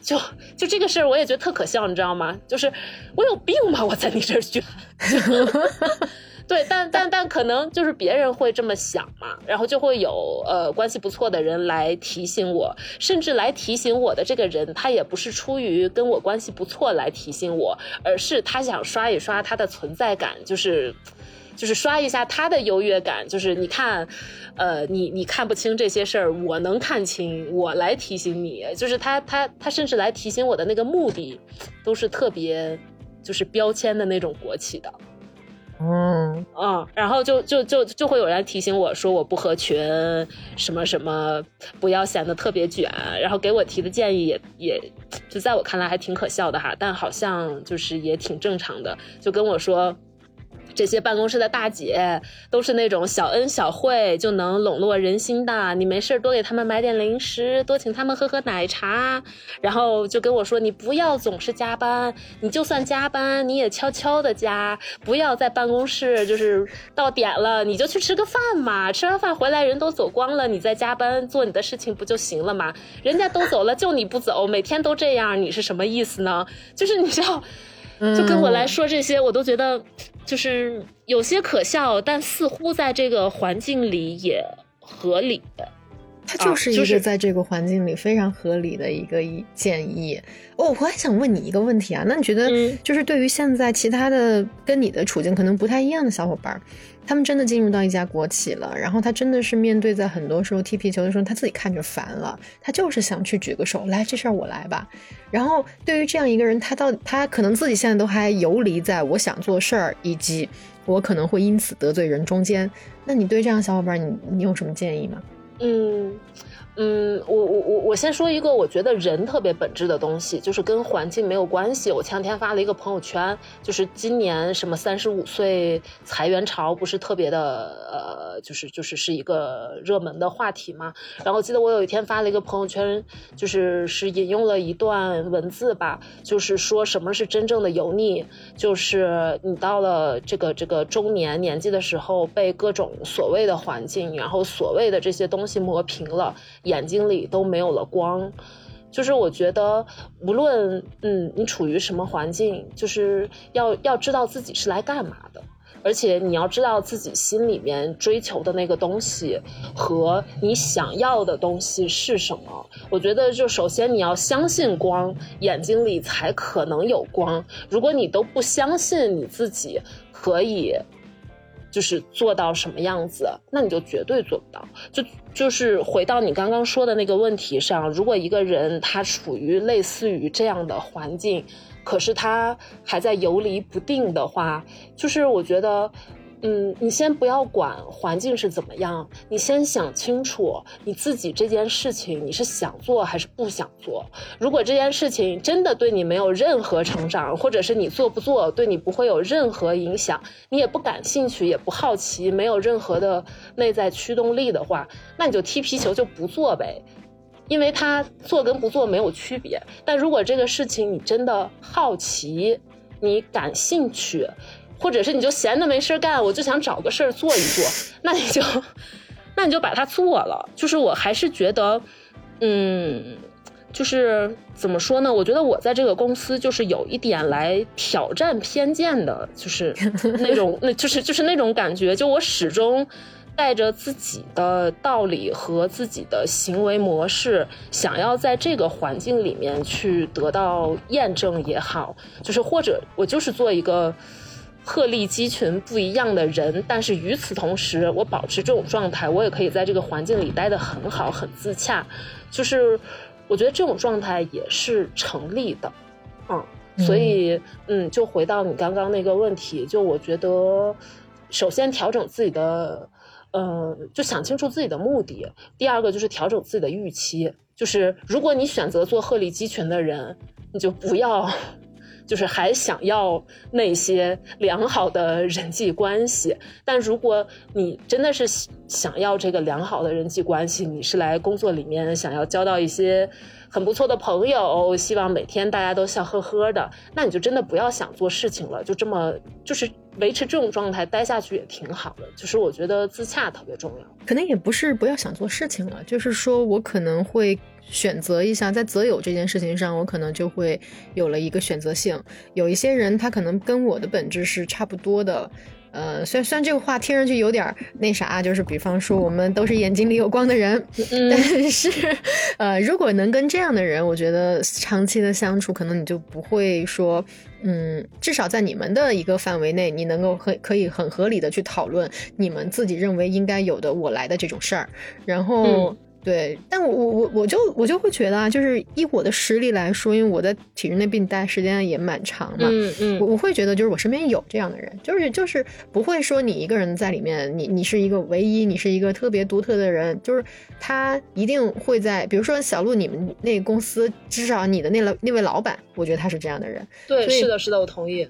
S2: 就就这个事儿我也觉得特可笑，你知道吗？就是我有病吗？我在你这儿卷，对，但但但可能就是别人会这么想嘛，然后就会有呃关系不错的人来提醒我，甚至来提醒我的这个人，他也不是出于跟我关系不错来提醒我，而是他想刷一刷他的存在感，就是。就是刷一下他的优越感，就是你看，呃，你你看不清这些事儿，我能看清，我来提醒你。就是他他他甚至来提醒我的那个目的，都是特别就是标签的那种国企的，
S1: 嗯
S2: 嗯，然后就就就就会有人提醒我说我不合群，什么什么，不要显得特别卷，然后给我提的建议也也就在我看来还挺可笑的哈，但好像就是也挺正常的，就跟我说。这些办公室的大姐都是那种小恩小惠就能笼络人心的，你没事多给他们买点零食，多请他们喝喝奶茶，然后就跟我说，你不要总是加班，你就算加班你也悄悄的加，不要在办公室就是到点了你就去吃个饭嘛，吃完饭回来人都走光了，你再加班做你的事情不就行了吗？人家都走了就你不走，每天都这样，你是什么意思呢？就是你知道。就跟我来说这些，我都觉得就是有些可笑，但似乎在这个环境里也合理。
S1: 它就是一个在这个环境里非常合理的一个建议。哦，我还想问你一个问题啊，那你觉得就是对于现在其他的跟你的处境可能不太一样的小伙伴？他们真的进入到一家国企了，然后他真的是面对在很多时候踢皮球的时候，他自己看着烦了，他就是想去举个手来，这事儿我来吧。然后对于这样一个人，他到他可能自己现在都还游离在我想做事儿以及我可能会因此得罪人中间。那你对这样小伙伴，你你有什么建议吗？
S2: 嗯。嗯，我我我我先说一个我觉得人特别本质的东西，就是跟环境没有关系。我前两天发了一个朋友圈，就是今年什么三十五岁裁员潮不是特别的呃，就是就是是一个热门的话题嘛。然后记得我有一天发了一个朋友圈，就是是引用了一段文字吧，就是说什么是真正的油腻，就是你到了这个这个中年年纪的时候，被各种所谓的环境，然后所谓的这些东西磨平了。眼睛里都没有了光，就是我觉得，无论嗯你处于什么环境，就是要要知道自己是来干嘛的，而且你要知道自己心里面追求的那个东西和你想要的东西是什么。我觉得，就首先你要相信光，眼睛里才可能有光。如果你都不相信你自己可以。就是做到什么样子，那你就绝对做不到。就就是回到你刚刚说的那个问题上，如果一个人他处于类似于这样的环境，可是他还在游离不定的话，就是我觉得。嗯，你先不要管环境是怎么样，你先想清楚你自己这件事情你是想做还是不想做。如果这件事情真的对你没有任何成长，或者是你做不做对你不会有任何影响，你也不感兴趣也不好奇，没有任何的内在驱动力的话，那你就踢皮球就不做呗，因为他做跟不做没有区别。但如果这个事情你真的好奇，你感兴趣。或者是你就闲的没事干，我就想找个事儿做一做，那你就，那你就把它做了。就是我还是觉得，嗯，就是怎么说呢？我觉得我在这个公司就是有一点来挑战偏见的，就是那种，那就是就是那种感觉。就我始终带着自己的道理和自己的行为模式，想要在这个环境里面去得到验证也好，就是或者我就是做一个。鹤立鸡群不一样的人，但是与此同时，我保持这种状态，我也可以在这个环境里待得很好、很自洽。就是我觉得这种状态也是成立的，嗯。所以，嗯，就回到你刚刚那个问题，就我觉得，首先调整自己的，呃，就想清楚自己的目的。第二个就是调整自己的预期，就是如果你选择做鹤立鸡群的人，你就不要。就是还想要那些良好的人际关系，但如果你真的是想要这个良好的人际关系，你是来工作里面想要交到一些很不错的朋友，希望每天大家都笑呵呵的，那你就真的不要想做事情了，就这么就是维持这种状态待下去也挺好的。就是我觉得自洽特别重要，
S1: 可能也不是不要想做事情了，就是说我可能会。选择一下，在择友这件事情上，我可能就会有了一个选择性。有一些人，他可能跟我的本质是差不多的。呃，虽然虽然这个话听上去有点那啥，就是比方说我们都是眼睛里有光的人，但是，呃，如果能跟这样的人，我觉得长期的相处，可能你就不会说，嗯，至少在你们的一个范围内，你能够很可以很合理的去讨论你们自己认为应该有的我来的这种事儿，然后。对，但我我我我就我就会觉得啊，就是以我的实力来说，因为我在体制内并待时间也蛮长嘛，
S2: 嗯嗯，
S1: 我我会觉得就是我身边有这样的人，就是就是不会说你一个人在里面，你你是一个唯一，你是一个特别独特的人，就是他一定会在，比如说小鹿，你们那个公司，至少你的那了那位老板，我觉得他是这样的人，
S2: 对，是的，是的，我同意。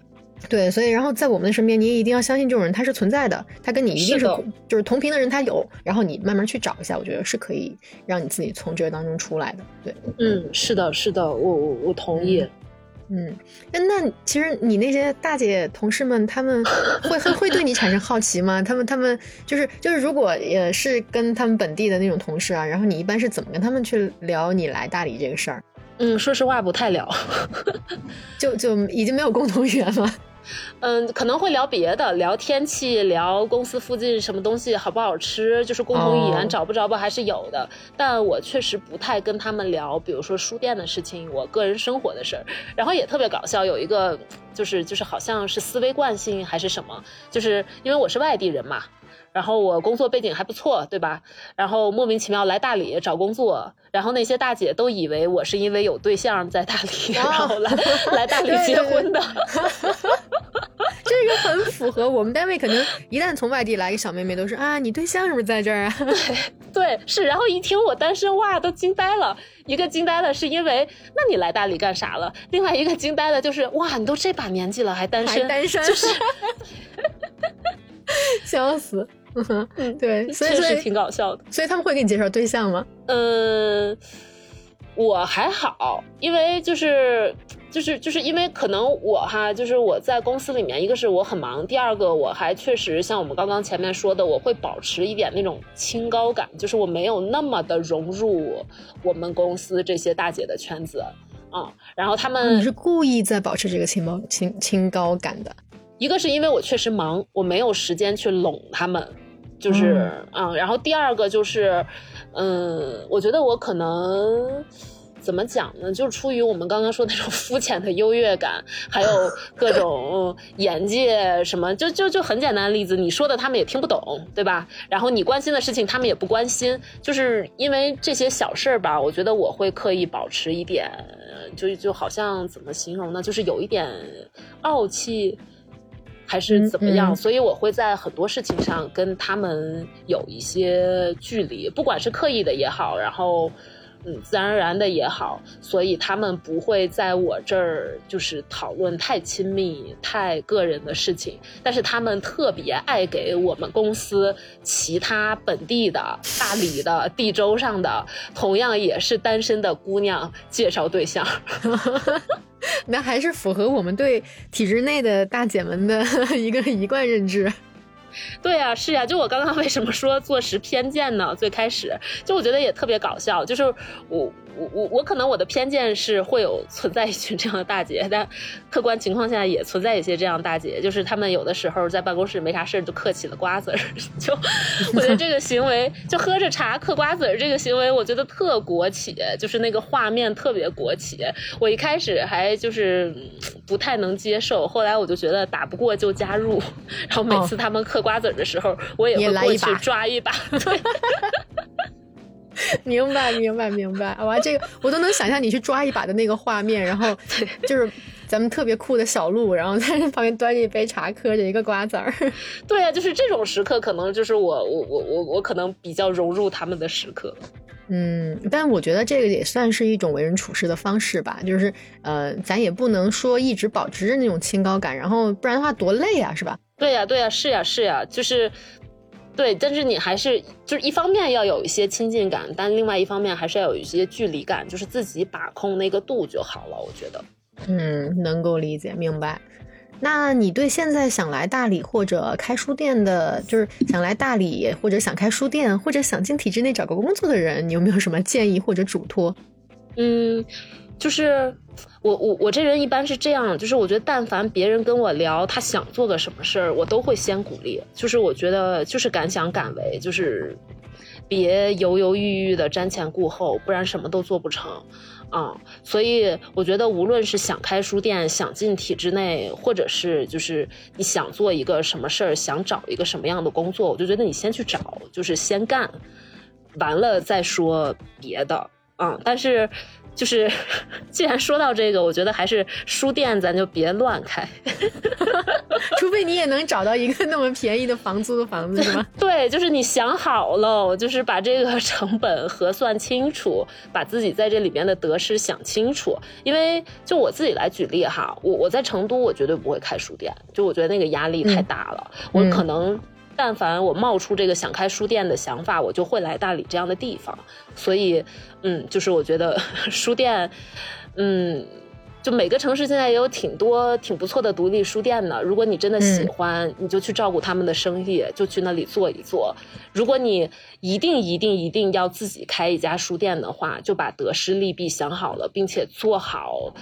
S1: 对，所以然后在我们的身边，你也一定要相信这种人他是存在的，他跟你一定是就是同频的人，他有，然后你慢慢去找一下，我觉得是可以让你自己从这个当中出来的。对，
S2: 嗯，是的，是的，我我我同意。
S1: 嗯，那那其实你那些大姐同事们，他们会会会对你产生好奇吗？他们他们就是就是如果也是跟他们本地的那种同事啊，然后你一般是怎么跟他们去聊你来大理这个事儿？
S2: 嗯，说实话不太聊，
S1: 就就已经没有共同语言了。
S2: 嗯，可能会聊别的，聊天气，聊公司附近什么东西好不好吃，就是共同语言找不着吧，还是有的。但我确实不太跟他们聊，比如说书店的事情，我个人生活的事儿。然后也特别搞笑，有一个就是就是好像是思维惯性还是什么，就是因为我是外地人嘛。然后我工作背景还不错，对吧？然后莫名其妙来大理找工作，然后那些大姐都以为我是因为有对象在大理，然后来来大理结婚的。
S1: 这个很符合我们单位，可能一旦从外地来个小妹妹，都是啊，你对象是不是在这儿啊？
S2: 对对是。然后一听我单身，哇，都惊呆了。一个惊呆了，是因为那你来大理干啥了？另外一个惊呆了，就是哇，你都这把年纪了还单身，
S1: 单身
S2: 就是，
S1: 笑死。嗯，对，所以
S2: 是挺搞笑的。
S1: 所以他们会给你介绍对象吗？
S2: 嗯，我还好，因为就是就是就是因为可能我哈，就是我在公司里面，一个是我很忙，第二个我还确实像我们刚刚前面说的，我会保持一点那种清高感，就是我没有那么的融入我们公司这些大姐的圈子啊。然后他们
S1: 你是故意在保持这个清高清清高感的，
S2: 一个是因为我确实忙，我没有时间去拢他们。就是嗯，然后第二个就是，嗯，我觉得我可能怎么讲呢？就是出于我们刚刚说那种肤浅的优越感，还有各种 眼界什么，就就就很简单的例子，你说的他们也听不懂，对吧？然后你关心的事情他们也不关心，就是因为这些小事儿吧，我觉得我会刻意保持一点，就就好像怎么形容呢？就是有一点傲气。还是怎么样？所以我会在很多事情上跟他们有一些距离，不管是刻意的也好，然后。嗯，自然而然的也好，所以他们不会在我这儿就是讨论太亲密、太个人的事情。但是他们特别爱给我们公司其他本地的、大理的、地州上的，同样也是单身的姑娘介绍对象。
S1: 那还是符合我们对体制内的大姐们的 一个一贯认知。
S2: 对呀，是呀，就我刚刚为什么说坐实偏见呢？最开始就我觉得也特别搞笑，就是我。我我我可能我的偏见是会有 存在一群这样的大姐，但客观情况下也存在一些这样大姐，就是他们有的时候在办公室没啥事儿就嗑起了瓜子儿，就 我觉得这个行为就喝着茶嗑瓜子儿这个行为，我觉得特国企，就是那个画面特别国企。我一开始还就是不太能接受，后来我就觉得打不过就加入，然后每次他们嗑瓜子儿的时候，我也会过去抓一把。
S1: 明白，明白，明白！哇，这个我都能想象你去抓一把的那个画面，然后 就是咱们特别酷的小鹿，然后在旁边端着一杯茶，嗑着一个瓜子儿。
S2: 对啊，就是这种时刻，可能就是我我我我我可能比较融入他们的时刻。
S1: 嗯，但我觉得这个也算是一种为人处事的方式吧，就是呃，咱也不能说一直保持着那种清高感，然后不然的话多累啊，是吧？
S2: 对呀，对呀，是呀，是呀，就是，对，但是你还是就是一方面要有一些亲近感，但另外一方面还是要有一些距离感，就是自己把控那个度就好了，我觉得。
S1: 嗯，能够理解，明白。那你对现在想来大理或者开书店的，就是想来大理或者想开书店或者想进体制内找个工作的人，你有没有什么建议或者嘱托？
S2: 嗯，就是我我我这人一般是这样，就是我觉得但凡别人跟我聊他想做个什么事儿，我都会先鼓励。就是我觉得就是敢想敢为，就是别犹犹豫豫的瞻前顾后，不然什么都做不成。啊，所以我觉得，无论是想开书店、想进体制内，或者是就是你想做一个什么事儿、想找一个什么样的工作，我就觉得你先去找，就是先干，完了再说别的。嗯，但是。就是，既然说到这个，我觉得还是书店咱就别乱开，
S1: 除非你也能找到一个那么便宜的房租的房子，是吗？
S2: 对，就是你想好了，就是把这个成本核算清楚，把自己在这里面的得失想清楚。因为就我自己来举例哈，我我在成都，我绝对不会开书店，就我觉得那个压力太大了，我可能。但凡我冒出这个想开书店的想法，我就会来大理这样的地方。所以，嗯，就是我觉得 书店，嗯，就每个城市现在也有挺多挺不错的独立书店的。如果你真的喜欢，你就去照顾他们的生意，就去那里坐一坐。如果你一定一定一定要自己开一家书店的话，就把得失利弊想好了，并且做好，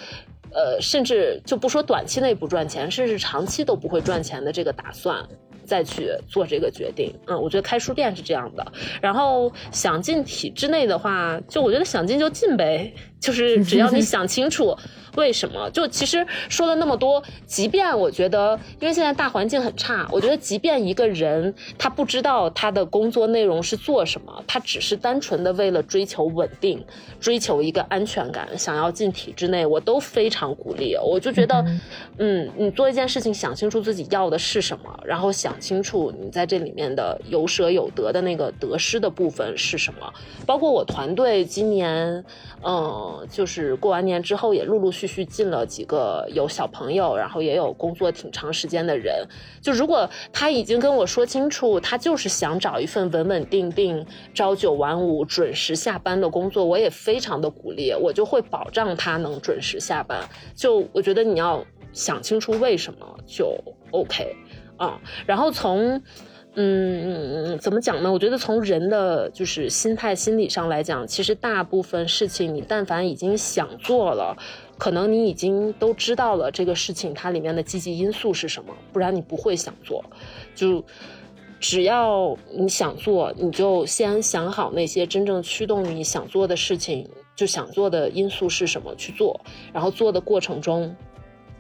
S2: 呃，甚至就不说短期内不赚钱，甚至长期都不会赚钱的这个打算。再去做这个决定，嗯，我觉得开书店是这样的。然后想进体制内的话，就我觉得想进就进呗，就是只要你想清楚。为什么？就其实说了那么多，即便我觉得，因为现在大环境很差，我觉得即便一个人他不知道他的工作内容是做什么，他只是单纯的为了追求稳定、追求一个安全感，想要进体制内，我都非常鼓励。我就觉得，嗯，你做一件事情，想清楚自己要的是什么，然后想清楚你在这里面的有舍有得的那个得失的部分是什么。包括我团队今年，嗯，就是过完年之后也陆陆续。续进了几个有小朋友，然后也有工作挺长时间的人。就如果他已经跟我说清楚，他就是想找一份稳稳定定、朝九晚五、准时下班的工作，我也非常的鼓励，我就会保障他能准时下班。就我觉得你要想清楚为什么就 OK 啊，然后从。嗯，怎么讲呢？我觉得从人的就是心态、心理上来讲，其实大部分事情你但凡已经想做了，可能你已经都知道了这个事情它里面的积极因素是什么，不然你不会想做。就只要你想做，你就先想好那些真正驱动你想做的事情，就想做的因素是什么去做，然后做的过程中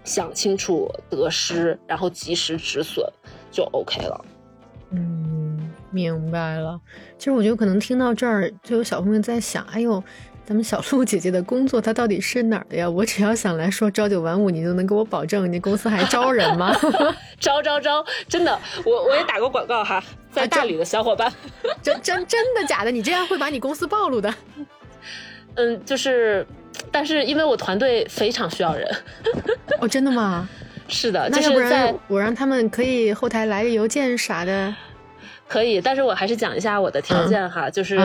S2: 想清楚得失，然后及时止损，就 OK 了。
S1: 嗯，明白了。其实我觉得可能听到这儿，就有小朋友在想：哎呦，咱们小鹿姐姐的工作，她到底是哪儿的呀？我只要想来说朝九晚五，你就能给我保证，你公司还招人吗？
S2: 招招招！真的，我我也打过广告哈，在大理的小伙伴，
S1: 真真真的假的？你这样会把你公司暴露的。
S2: 嗯，就是，但是因为我团队非常需要人。
S1: 哦，真的吗？
S2: 是的，
S1: 那要不然我让他们可以后台来个邮件啥的，
S2: 可以。但是我还是讲一下我的条件哈，就是，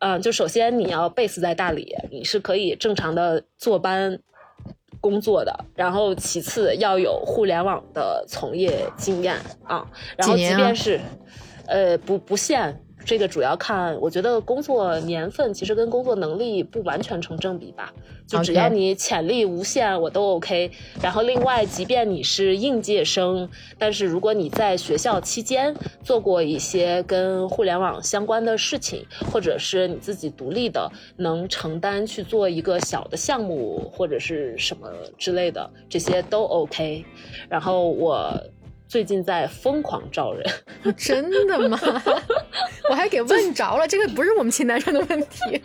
S2: 嗯，就首先你要 base 在大理，你是可以正常的坐班工作的。然后其次要有互联网的从业经验啊。然后即便是，呃，不不限。这个主要看，我觉得工作年份其实跟工作能力不完全成正比吧。就只要你潜力无限，我都 OK。然后另外，即便你是应届生，但是如果你在学校期间做过一些跟互联网相关的事情，或者是你自己独立的能承担去做一个小的项目或者是什么之类的，这些都 OK。然后我。最近在疯狂招人，
S1: 真的吗？我还给问着了，这个不是我们清单上的问题。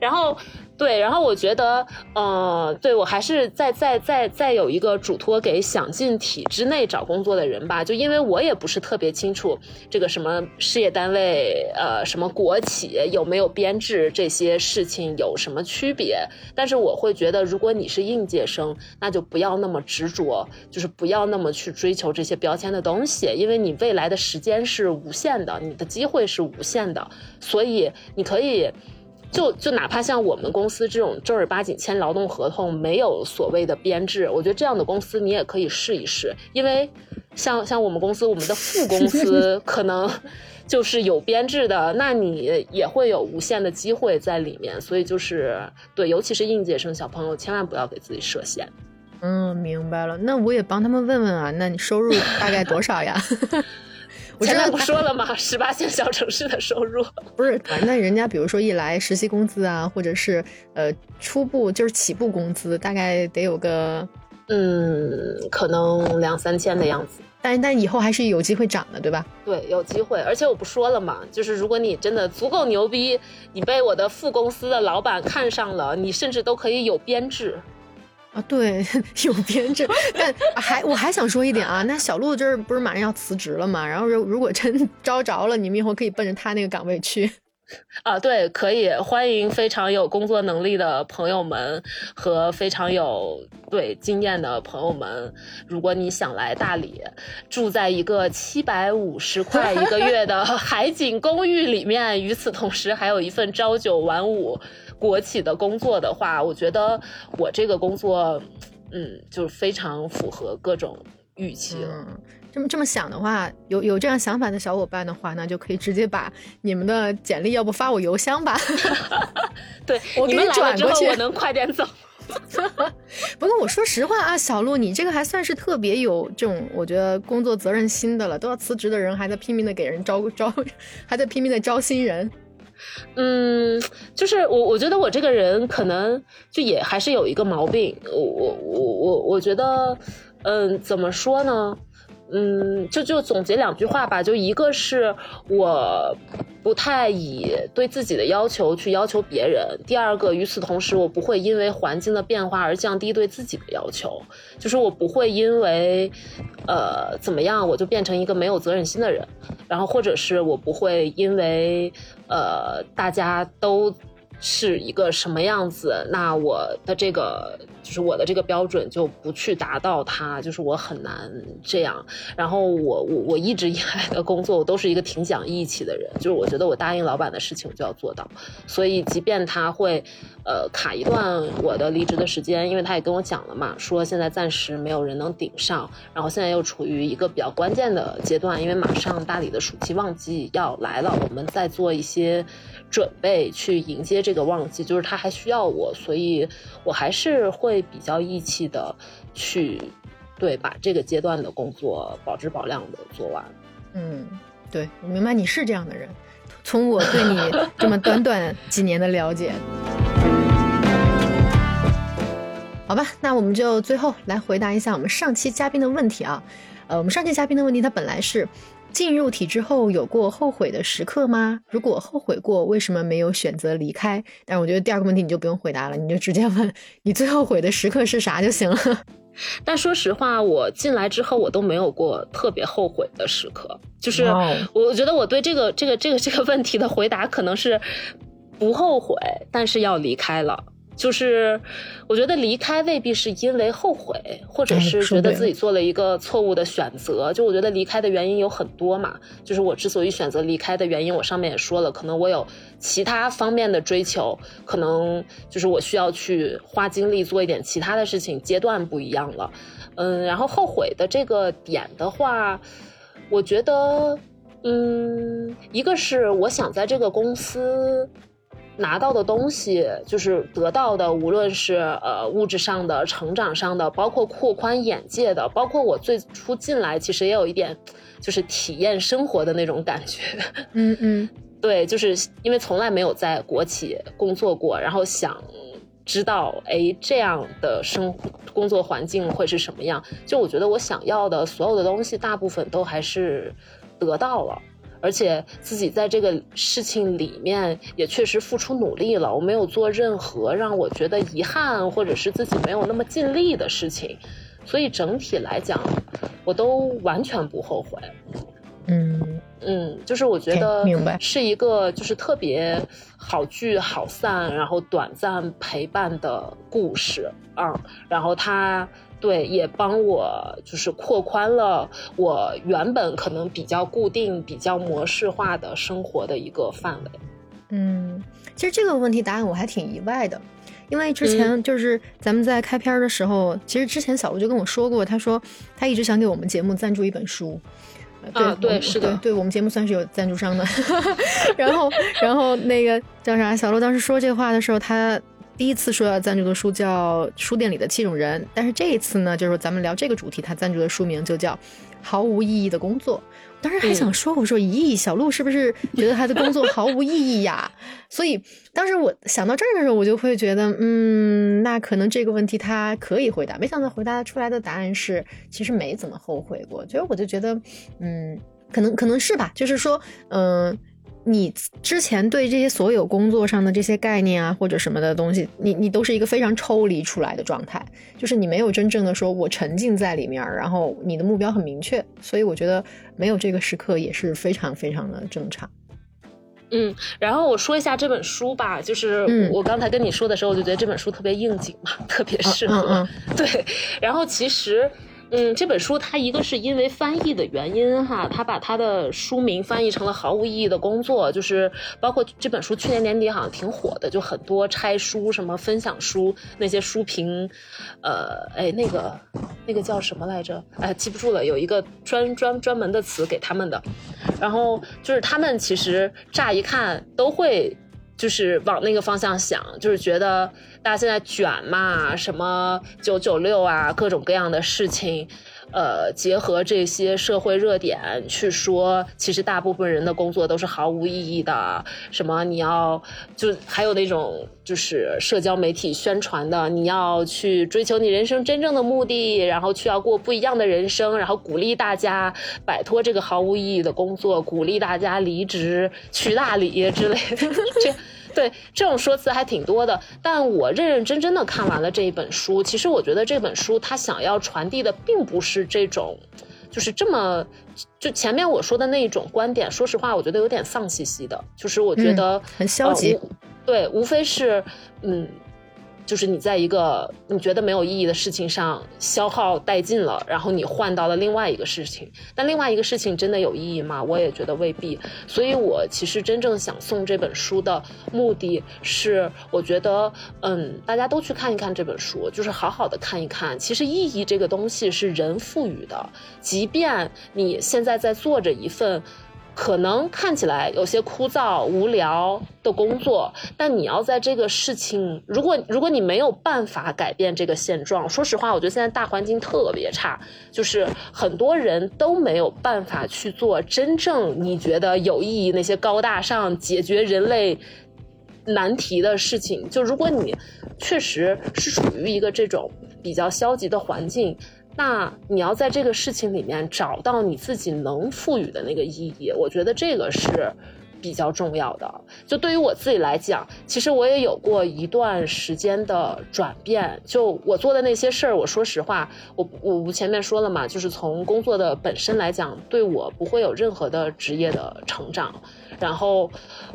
S2: 然后。对，然后我觉得，呃，对我还是再再再再有一个嘱托给想进体制内找工作的人吧，就因为我也不是特别清楚这个什么事业单位，呃，什么国企有没有编制这些事情有什么区别，但是我会觉得，如果你是应届生，那就不要那么执着，就是不要那么去追求这些标签的东西，因为你未来的时间是无限的，你的机会是无限的，所以你可以。就就哪怕像我们公司这种正儿八经签劳动合同，没有所谓的编制，我觉得这样的公司你也可以试一试，因为像像我们公司，我们的副公司可能 就是有编制的，那你也会有无限的机会在里面，所以就是对，尤其是应届生小朋友，千万不要给自己设限。
S1: 嗯，明白了，那我也帮他们问问啊，那你收入大概多少呀？
S2: 我前面不说了吗？十八线小城市的收入
S1: 不是，那人家比如说一来实习工资啊，或者是呃初步就是起步工资，大概得有个
S2: 嗯，可能两三千的样子。
S1: 但但以后还是有机会涨的，对吧？
S2: 对，有机会。而且我不说了嘛，就是如果你真的足够牛逼，你被我的副公司的老板看上了，你甚至都可以有编制。
S1: 啊，对，有编制，但还我还想说一点啊，那小鹿这儿不是马上要辞职了嘛？然后如如果真 招着了，你们以后可以奔着他那个岗位去。
S2: 啊，对，可以欢迎非常有工作能力的朋友们和非常有对经验的朋友们。如果你想来大理，住在一个七百五十块一个月的海景公寓里面，与此同时还有一份朝九晚五。国企的工作的话，我觉得我这个工作，嗯，就是非常符合各种预期了。
S1: 这么这么想的话，有有这样想法的小伙伴的话，那就可以直接把你们的简历，要不发我邮箱吧？
S2: 对，
S1: 我给
S2: 你
S1: 转过去，
S2: 我能快点走。
S1: 不过我说实话啊，小鹿，你这个还算是特别有这种，我觉得工作责任心的了。都要辞职的人，还在拼命的给人招招，还在拼命的招新人。
S2: 嗯，就是我，我觉得我这个人可能就也还是有一个毛病，我我我我我觉得，嗯，怎么说呢？嗯，就就总结两句话吧，就一个是我不太以对自己的要求去要求别人，第二个与此同时，我不会因为环境的变化而降低对自己的要求，就是我不会因为呃怎么样我就变成一个没有责任心的人，然后或者是我不会因为呃大家都。是一个什么样子？那我的这个就是我的这个标准就不去达到它，就是我很难这样。然后我我我一直以来的工作，我都是一个挺讲义气的人，就是我觉得我答应老板的事情我就要做到。所以即便他会呃卡一段我的离职的时间，因为他也跟我讲了嘛，说现在暂时没有人能顶上，然后现在又处于一个比较关键的阶段，因为马上大理的暑期旺季要来了，我们在做一些。准备去迎接这个旺季，就是他还需要我，所以我还是会比较义气的去，对，把这个阶段的工作保质保量的做完。
S1: 嗯，对，我明白你是这样的人。从我对你这么短短几年的了解，好吧，那我们就最后来回答一下我们上期嘉宾的问题啊。呃，我们上期嘉宾的问题，他本来是。进入体制后有过后悔的时刻吗？如果后悔过，为什么没有选择离开？但是我觉得第二个问题你就不用回答了，你就直接问你最后悔的时刻是啥就行了。
S2: 但说实话，我进来之后我都没有过特别后悔的时刻，就是我觉得我对这个这个这个这个问题的回答可能是不后悔，但是要离开了。就是我觉得离开未必是因为后悔，或者是觉得自己做了一个错误的选择。就我觉得离开的原因有很多嘛。就是我之所以选择离开的原因，我上面也说了，可能我有其他方面的追求，可能就是我需要去花精力做一点其他的事情，阶段不一样了。嗯，然后后悔的这个点的话，我觉得，嗯，一个是我想在这个公司。拿到的东西就是得到的，无论是呃物质上的、成长上的，包括扩宽眼界的，包括我最初进来其实也有一点，就是体验生活的那种感觉。
S1: 嗯 嗯，
S2: 对，就是因为从来没有在国企工作过，然后想知道，哎，这样的生工作环境会是什么样？就我觉得我想要的所有的东西，大部分都还是得到了。而且自己在这个事情里面也确实付出努力了，我没有做任何让我觉得遗憾或者是自己没有那么尽力的事情，所以整体来讲，我都完全不后悔。
S1: 嗯
S2: 嗯，就是我觉得是一个就是特别好聚好散，然后短暂陪伴的故事啊，然后它对也帮我就是扩宽了我原本可能比较固定、比较模式化的生活的一个范围。
S1: 嗯，其实这个问题答案我还挺意外的，因为之
S2: 嗯
S1: 前就是咱们在开篇儿的时候，其实之前小鹿就跟我说过，他说他一直想给我们节目赞助一本书。对
S2: 啊对是的
S1: 对，对我们节目算是有赞助商的。然后，然后那个叫啥？小鹿当时说这话的时候，他第一次说要赞助的书叫《书店里的七种人》，但是这一次呢，就是咱们聊这个主题，他赞助的书名就叫《毫无意义的工作》。当时还想说，我说，咦，小鹿是不是觉得他的工作毫无意义呀？所以当时我想到这儿的时候，我就会觉得，嗯，那可能这个问题他可以回答。没想到回答出来的答案是，其实没怎么后悔过。所以我就觉得，嗯，可能可能是吧，就是说，嗯、你之前对这些所有工作上的这些概念啊，或者什么的东西，你你都是一个非常抽离出来的状态，就是你没有真正的说我沉浸在里面，然后你的目标很明确，所以我觉得没有这个时刻也是非常非常的正常。
S2: 嗯，然后我说一下这本书吧，就是
S1: 嗯
S2: 我刚才跟你说的时候，我就觉得这本书特别应景嘛，特别适合。
S1: 嗯
S2: 对，然后其实。嗯，这本书它一个是因为翻译的原因哈，它把它的书名翻译成了毫无意义的工作，就是包括这本书去年年底好像挺火的，就很多拆书什么分享书那些书评，呃，哎那个那个叫什么来着？哎记不住了，有一个专专专门的词给他们的，然后就是他们其实乍一看都会就是往那个方向想，就是觉得大家现在卷嘛，什么九九六啊，各种各样的事情。呃，结合这些社会热点去说，其实大部分人的工作都是毫无意义的。什么你要就还有那种就是社交媒体宣传的，你要去追求你人生真正的目的，然后去要过不一样的人生，然后鼓励大家摆脱这个毫无意义的工作，鼓励大家离职去大理之类的。这对这种说辞还挺多的，但我认认真真的看完了这一本书，其实我觉得这本书它想要传递的并不是这种，就是这么就前面我说的那一种观点。说实话，我觉得有点丧兮兮的，就是我觉得、
S1: 嗯很消极
S2: 呃对，无非是嗯。就是你在一个你觉得没有意义的事情上消耗殆尽了，然后你换到了另外一个事情，但另外一个事情真的有意义吗？我也觉得未必。所以我其实真正想送这本书的目的是，我觉得，嗯，大家都去看一看这本书，就是好好的看一看。其实意义这个东西是人赋予的，即便你现在在做着一份。可能看起来有些枯燥无聊的工作，但你要在这个事情，如果如果你没有办法改变这个现状，说实话，我觉得现在大环境特别差，就是很多人都没有办法去做真正你觉得有意义、那些高大上、解决人类难题的事情。就如果你确实是处于一个这种比较消极的环境，那你要在这个事情里面找到你自己能赋予的那个意义，我觉得这个是比较重要的。就对于我自己来讲，其实我也有过一段时间的转变。就我做的那些事儿，我说实话，我我我前面说了嘛，就是从工作的本身来讲，对我不会有任何的职业的成长。然后，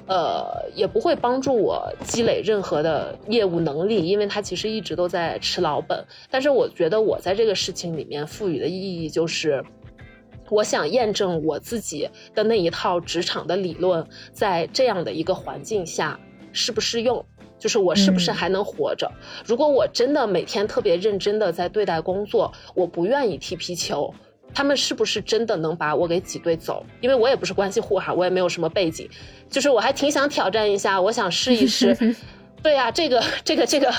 S2: 呃，也不会帮助我积累任何的业务能力，因为它其实一直都在吃老本。但是我觉得我在这个事情里面赋予的意义就是。我想验证我自己的那一套职场的理论，在这样的一个环境下适不适用，就是我是不是
S1: 嗯
S2: 还能活着？如果我真的每天特别认真的在对待工作，我不愿意踢皮球，他们是不是真的能把我给挤兑走？因为我也不是关系户哈，我也没有什么背景，就是我还挺想挑战一下，我想试一试。对呀、这个这个这个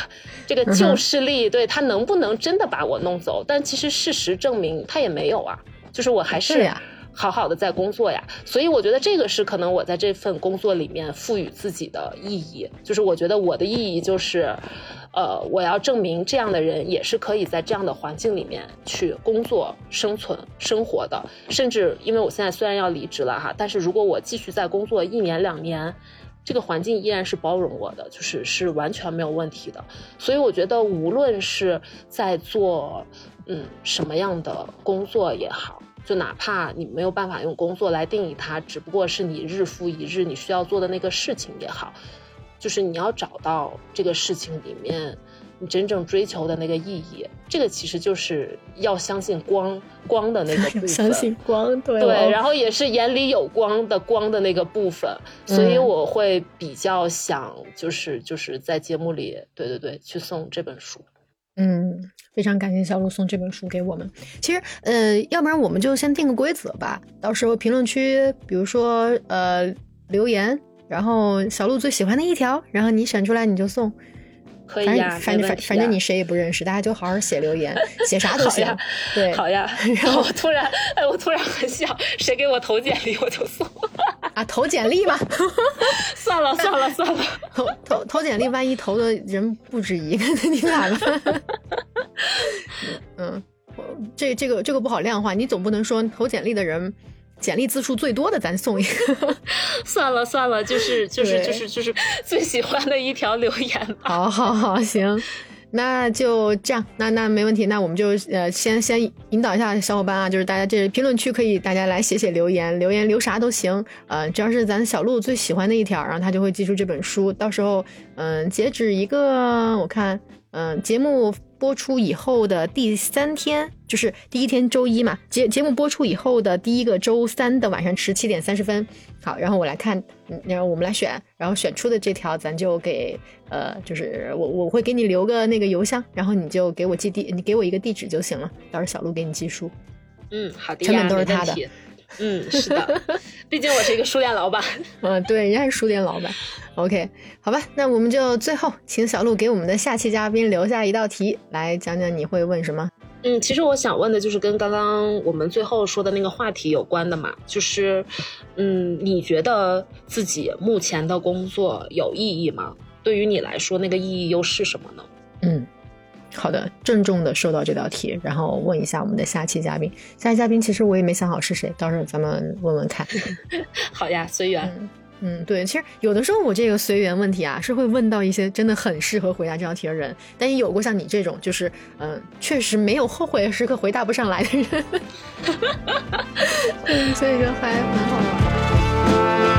S2: 这个旧势力，对他能不能真的把我弄走？但其实事实证明他也没有啊，就是我还是
S1: 呀
S2: 好好的在工作呀。所以我觉得这个是可能我在这份工作里面赋予自己的意义，就是我觉得我的意义就是，呃，我要证明这样的人也是可以在这样的环境里面去工作、生存、生活的。甚至因为我现在虽然要离职了哈，但是如果我继续在工作一年两年，这个环境依然是包容我的，就是是完全没有问题的。所以我觉得，无论是在做嗯什么样的工作也好，就哪怕你没有办法用工作来定义它，只不过是你日复一日你需要做的那个事情也好。就是你要找到这个事情里面你真正追求的那个意义，这个其实就是要相信光光的那个部分，
S1: 相信光，对
S2: 对，然后也是眼里有光的光的那个部分，所以我会比较想就是就是在节目里，对对对，去送这本书。
S1: 嗯，非常感谢小鹿送这本书给我们。其实，呃，要不然我们就先定个规则吧，到时候评论区，比如说呃留言。然后小鹿最喜欢的一条，然后你选出来你就送，
S2: 可以呀，
S1: 反正反反正你谁也不认识，大家就好好写留言，写啥都行。对，
S2: 好呀。然后 我突然，哎，我突然很想，谁给我投简历我就送。
S1: 啊，投简历吧。
S2: 算了算了 算了，
S1: 投投投简历，万一投的人不止一个，那 你咋办？嗯，这这个这个不好量化，你总不能说投简历的人。简历字数最多的，咱送一个。
S2: 算了算了，就是就是就是就是最喜欢的一条留言。
S1: 好好好，行，那就这样，那那没问题，那我们就呃先先引导一下小伙伴啊，就是大家这评论区可以大家来写写留言，留言留啥都行，呃，只要是咱小鹿最喜欢的一条，然后他就会寄出这本书。到时候嗯，截止一个我看嗯节目。播出以后的第三天，就是第一天周一嘛。节节目播出以后的第一个周三的晚上十七点三十分，好，然后我来看，然后我们来选，然后选出的这条，咱就给呃，就是我我会给你留个那个邮箱，然后你就给我寄地，你给我一个地址就行了，到时候小鹿给你寄书。
S2: 嗯，好的
S1: 成本都是他的。
S2: 嗯，是的，毕竟我是一个书店老板。
S1: 嗯，对，人家是书店老板。OK，好吧，那我们就最后请小鹿给我们的下期嘉宾留下一道题，来讲讲你会问什么。
S2: 嗯，其实我想问的就是跟刚刚我们最后说的那个话题有关的嘛，就是，嗯，你觉得自己目前的工作有意义吗？对于你来说，那个意义又是什么呢？
S1: 嗯。好的，郑重的收到这道题，然后问一下我们的下期嘉宾。下期嘉宾其实我也没想好是谁，到时候咱们问问看。
S2: 好呀，随缘。
S1: 嗯，对，其实有的时候我这个随缘问题啊，是会问到一些真的很适合回答这道题的人，但也有过像你这种，就是嗯，确实没有后悔的时刻回答不上来的人。嗯，所以说还蛮好玩。